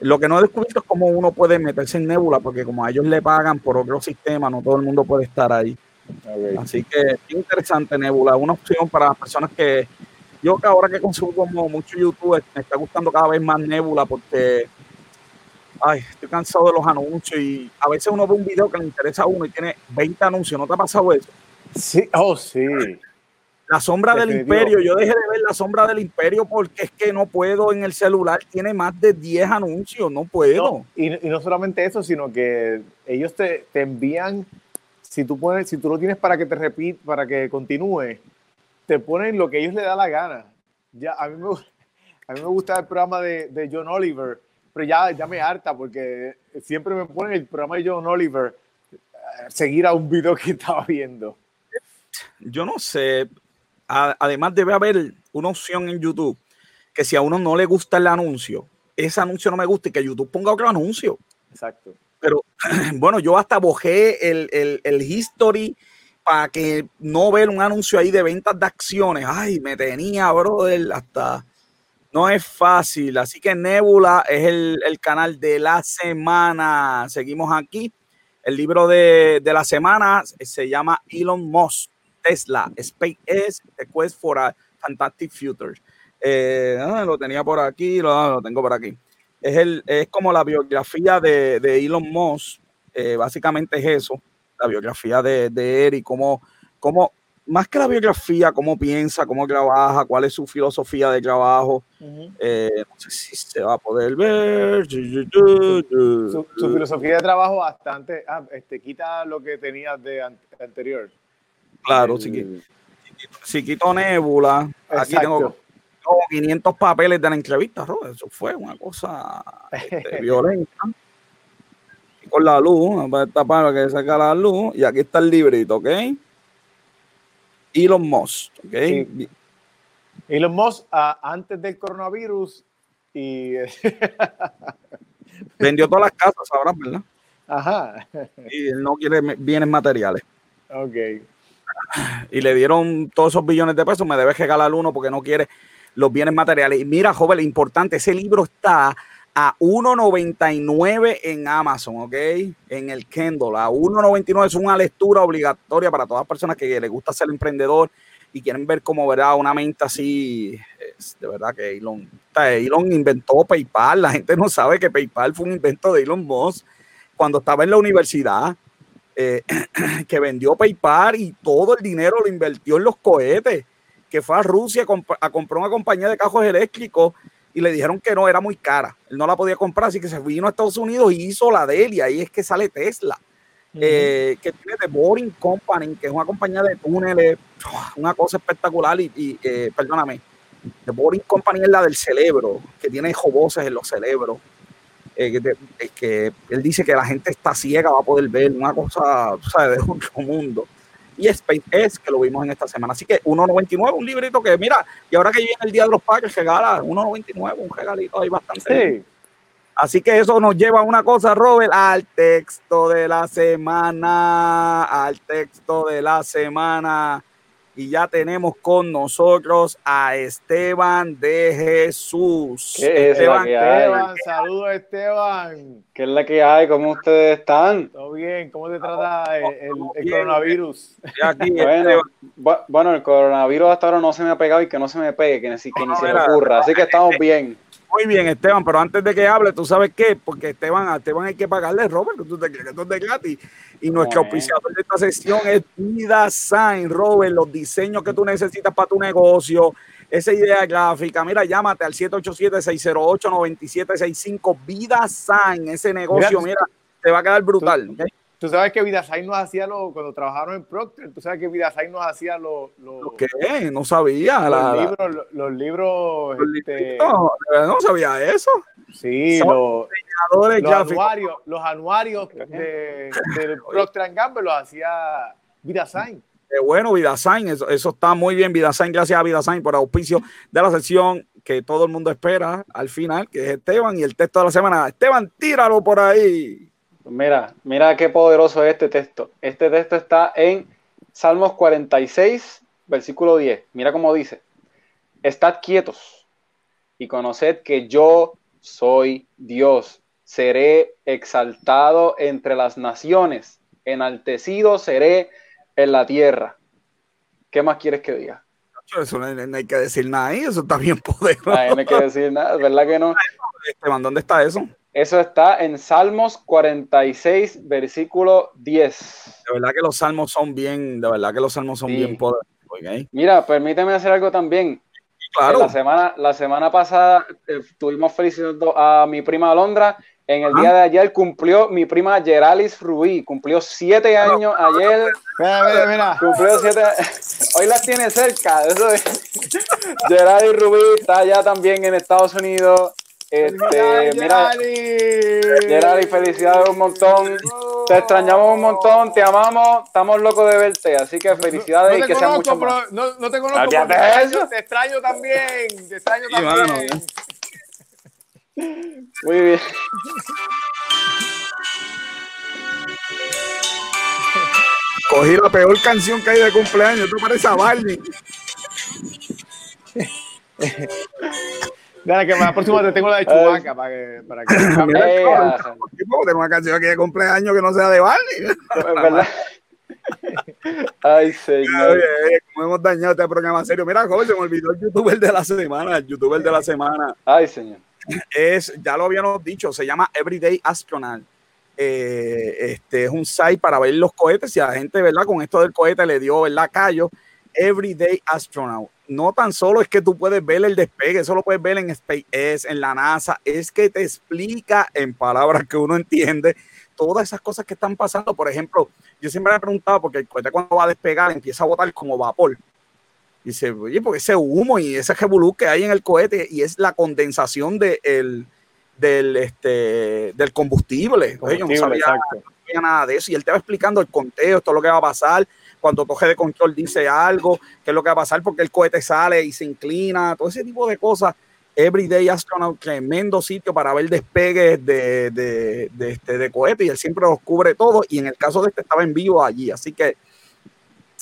Lo que no he descubierto es cómo uno puede meterse en Nebula, porque como a ellos le pagan por otro sistema, no todo el mundo puede estar ahí. Así que es interesante Nebula, una opción para las personas que yo que ahora que consumo como mucho YouTube me está gustando cada vez más Nebula porque ay, estoy cansado de los anuncios y a veces uno ve un video que le interesa a uno y tiene 20 anuncios, ¿no te ha pasado eso? Sí, oh sí. La sombra del imperio, yo dejé de ver la sombra del imperio porque es que no puedo en el celular, tiene más de 10 anuncios, no puedo. y, no solamente eso, sino que ellos te, te envían si tú pones, si tú lo tienes para que te repita, para que continúe, te ponen lo que ellos le da la gana. Ya, a mí me, a mí me gusta el programa de, de John Oliver, pero ya, ya me harta porque siempre me ponen el programa de John Oliver eh, seguir a un video que estaba viendo. Yo no sé. además debe haber una opción en YouTube que si a uno no le gusta el anuncio, ese anuncio no me gusta y que YouTube ponga otro anuncio. Exacto. Pero bueno, yo hasta bojé el, el, history para que no ver un anuncio ahí de ventas de acciones. Ay, me tenía, brother, hasta no es fácil. Así que Nebula es el, canal de la semana. Seguimos aquí. El libro de, la semana se llama Elon Musk, Tesla, SpaceX, The Quest for a Fantastic Future. Eh, ah, lo tenía por aquí, lo, lo tengo por aquí es, el, es como la biografía de, Elon Musk, eh, básicamente es eso, la biografía de, de él y cómo, cómo, más que la biografía, cómo piensa, cómo trabaja, cuál es su filosofía de trabajo. Eh, no sé si se va a poder ver. Su, filosofía de trabajo bastante, ah, este, quita lo que tenía de anterior. Claro, si, si, quito Nebula, aquí tengo 500 papeles de la entrevista, Eso fue una cosa este, violenta. Y con la luz, para tapar que saca la luz. Y aquí está el librito, ¿ok? Elon Musk, ¿ok? Elon Musk ah, antes del coronavirus y... Vendió todas las casas ahora, ¿verdad? Ajá. Y él no quiere bienes materiales. Ok. Y le dieron todos esos billones de pesos, me debe regalar uno porque no quiere los bienes materiales. Y mira, joven, importante, ese libro está a 1.99 en Amazon, ¿ok? En el Kindle, a 1.99 es una lectura obligatoria para todas las personas que les gusta ser emprendedor y quieren ver cómo verá una mente así. de verdad que Elon, Elon inventó PayPal. La gente no sabe que PayPal fue un invento de Elon Musk cuando estaba en la universidad. Eh, que vendió PayPal y todo el dinero lo invirtió en los cohetes que fue a Rusia a, comprar una compañía de cajos eléctricos y le dijeron que no, era muy cara. Él no la podía comprar, así que se vino a Estados Unidos y hizo la de él, y ahí es que sale Tesla, eh, que tiene The Boring Company, que es una compañía de túneles, una cosa espectacular, y, eh, perdóname, The Boring Company es la del cerebro, que tiene voces en los cerebros. Eh, que, él dice que la gente está ciega, va a poder ver una cosa, ¿sabes? De otro mundo. Y SpaceX, que lo vimos en esta semana. Así que 1.99, un librito que, mira, y ahora que viene el Día de los Padres, regala 1.99, un regalito ahí bastante. Sí. Así que eso nos lleva a una cosa, Robert, al texto de la semana, al texto de la semana y ya tenemos con nosotros a Esteban de Jesús. ¿Qué es Esteban, Esteban, saludos Esteban. ¿Qué es la que hay? ¿Cómo ustedes están? Todo bien, ¿cómo te trata el, coronavirus? bueno, el coronavirus hasta ahora no se me ha pegado y que no se me pegue, que, ni, que ni se me ocurra, así que estamos bien. Muy bien, Esteban, pero antes de que hable, ¿tú sabes qué? Porque Esteban, a Esteban hay que pagarle, Robert, tú te quieres de gratis. Y nuestro oficiador de esta sesión es Vida Sign, Robert, los diseños que tú necesitas para tu negocio, esa idea gráfica. Mira, llámate al 787-608-9765, Vida Sign, ese negocio, mira, te va a quedar brutal. Tú sabes que Vidasai nos hacía lo, cuando trabajaron en Procter, tú sabes que Vidasai nos hacía los... Lo, qué? No sabía. Los libros, los, libros... Este, no, no sabía eso. Sí, los, los, anuarios, los anuarios de, Procter Gamble los hacía Vidasign. Qué bueno, Vidasign, eso, eso está muy bien, Vidasign, gracias a Vidasign por auspicio de la sesión que todo el mundo espera al final, que es Esteban y el texto de la semana. Esteban, tíralo por ahí. Mira, mira qué poderoso es este texto. Este texto está en Salmos 46, versículo 10. Mira cómo dice, estad quietos y conoced que yo soy Dios. Seré exaltado entre las naciones, enaltecido seré en la tierra. ¿Qué más quieres que diga? Eso no, hay que decir nada ahí, eso está bien poderoso. no hay que decir nada, ¿verdad que no? Esteban, ¿dónde está eso? Eso está en Salmos 46, versículo 10. De verdad que los salmos son bien, de verdad que los salmos son bien poderosos. Mira, permíteme hacer algo también. Claro. La semana, la semana pasada eh, estuvimos felicitando a mi prima Alondra. En el día de ayer cumplió mi prima Geralis Rubí. Cumplió siete años ayer. Mira, mira, mira. Cumplió siete Hoy las tiene cerca. Eso Geralis Rubí está allá también en Estados Unidos. Este, mira, Gerard, felicidades un montón. Te extrañamos un montón, te amamos, estamos locos de verte, así que felicidades no, y que sea mucho más. No, no, te conozco, pero te, extraño, te extraño también, te extraño también. Muy bien. Cogí la peor canción que hay de cumpleaños, tú pareces a Barney. Dale, que la próxima te tengo la de Chubaca para que. Para que tengo una canción aquí de cumpleaños que no sea de Barney. ¿Verdad? Ay, señor. ¿Cómo hemos dañado este programa serio? Mira, joven, se me olvidó el youtuber de la semana. El youtuber de la semana. Ay, señor. Es, ya lo habíamos dicho, se llama Everyday Astronaut. Eh, este es un site para ver los cohetes. Y a la gente, ¿verdad? Con esto del cohete le dio, ¿verdad? Callo. Everyday Astronaut no tan solo es que tú puedes ver el despegue, eso lo puedes ver en SpaceX, en la NASA, es que te explica en palabras que uno entiende todas esas cosas que están pasando. Por ejemplo, yo siempre me he preguntado, porque el cohete cuando va a despegar empieza a botar como vapor. Dice, oye, porque ese humo y ese revolú que hay en el cohete y es la condensación de del, este, del combustible. yo no sabía, no sabía, nada de eso. Y él te va explicando el conteo, todo lo que va a pasar cuando toque de control dice algo, qué es lo que va a pasar porque el cohete sale y se inclina, todo ese tipo de cosas. Everyday Astronaut, tremendo sitio para ver despegues de, de, de, este, de cohete y él siempre los cubre todo y en el caso de este estaba en vivo allí, así que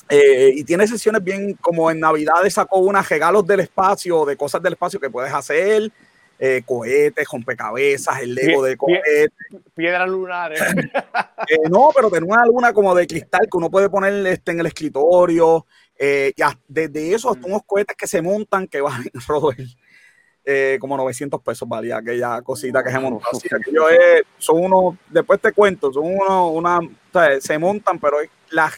eh, y tiene sesiones bien como en Navidades sacó unas regalos del espacio, de cosas del espacio que puedes hacer, eh, cohetes, rompecabezas, el Lego de cohetes. Piedras lunares. Eh, no, pero tenía una luna como de cristal que uno puede poner este, en el escritorio. Eh, desde eso hasta mm. unos cohetes que se montan que van, Robert, eh, como 900 pesos valía aquella cosita que se montó. son unos, después te cuento, son unos, una, se montan, pero las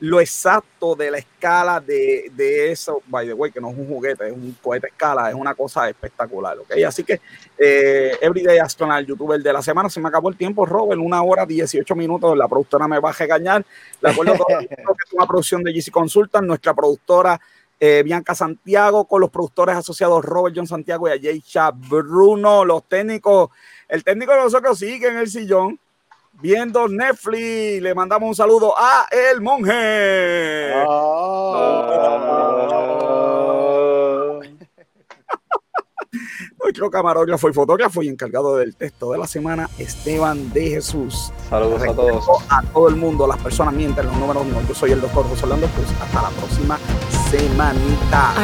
lo exacto de la escala de, de, eso, by the way, que no es un juguete, es un cohete escala, es una cosa espectacular, ¿ok? Así que eh, Everyday Astronaut, youtuber de la semana, se me acabó el tiempo, Robert, una hora 18 minutos, la productora me va a regañar, de acuerdo todo que es una producción de GC Consultant, nuestra productora eh, Bianca Santiago, con los productores asociados Robert John Santiago y Jay Bruno, los técnicos, el técnico de nosotros sigue en el sillón, viendo Netflix. Le mandamos un saludo a El Monje. Nuestro camarógrafo y fotógrafo y encargado del texto de la semana, Esteban de Jesús. Saludos a todos. A todo el mundo, las personas mienten los números. No, yo soy el doctor José Orlando Cruz. Hasta la próxima semanita.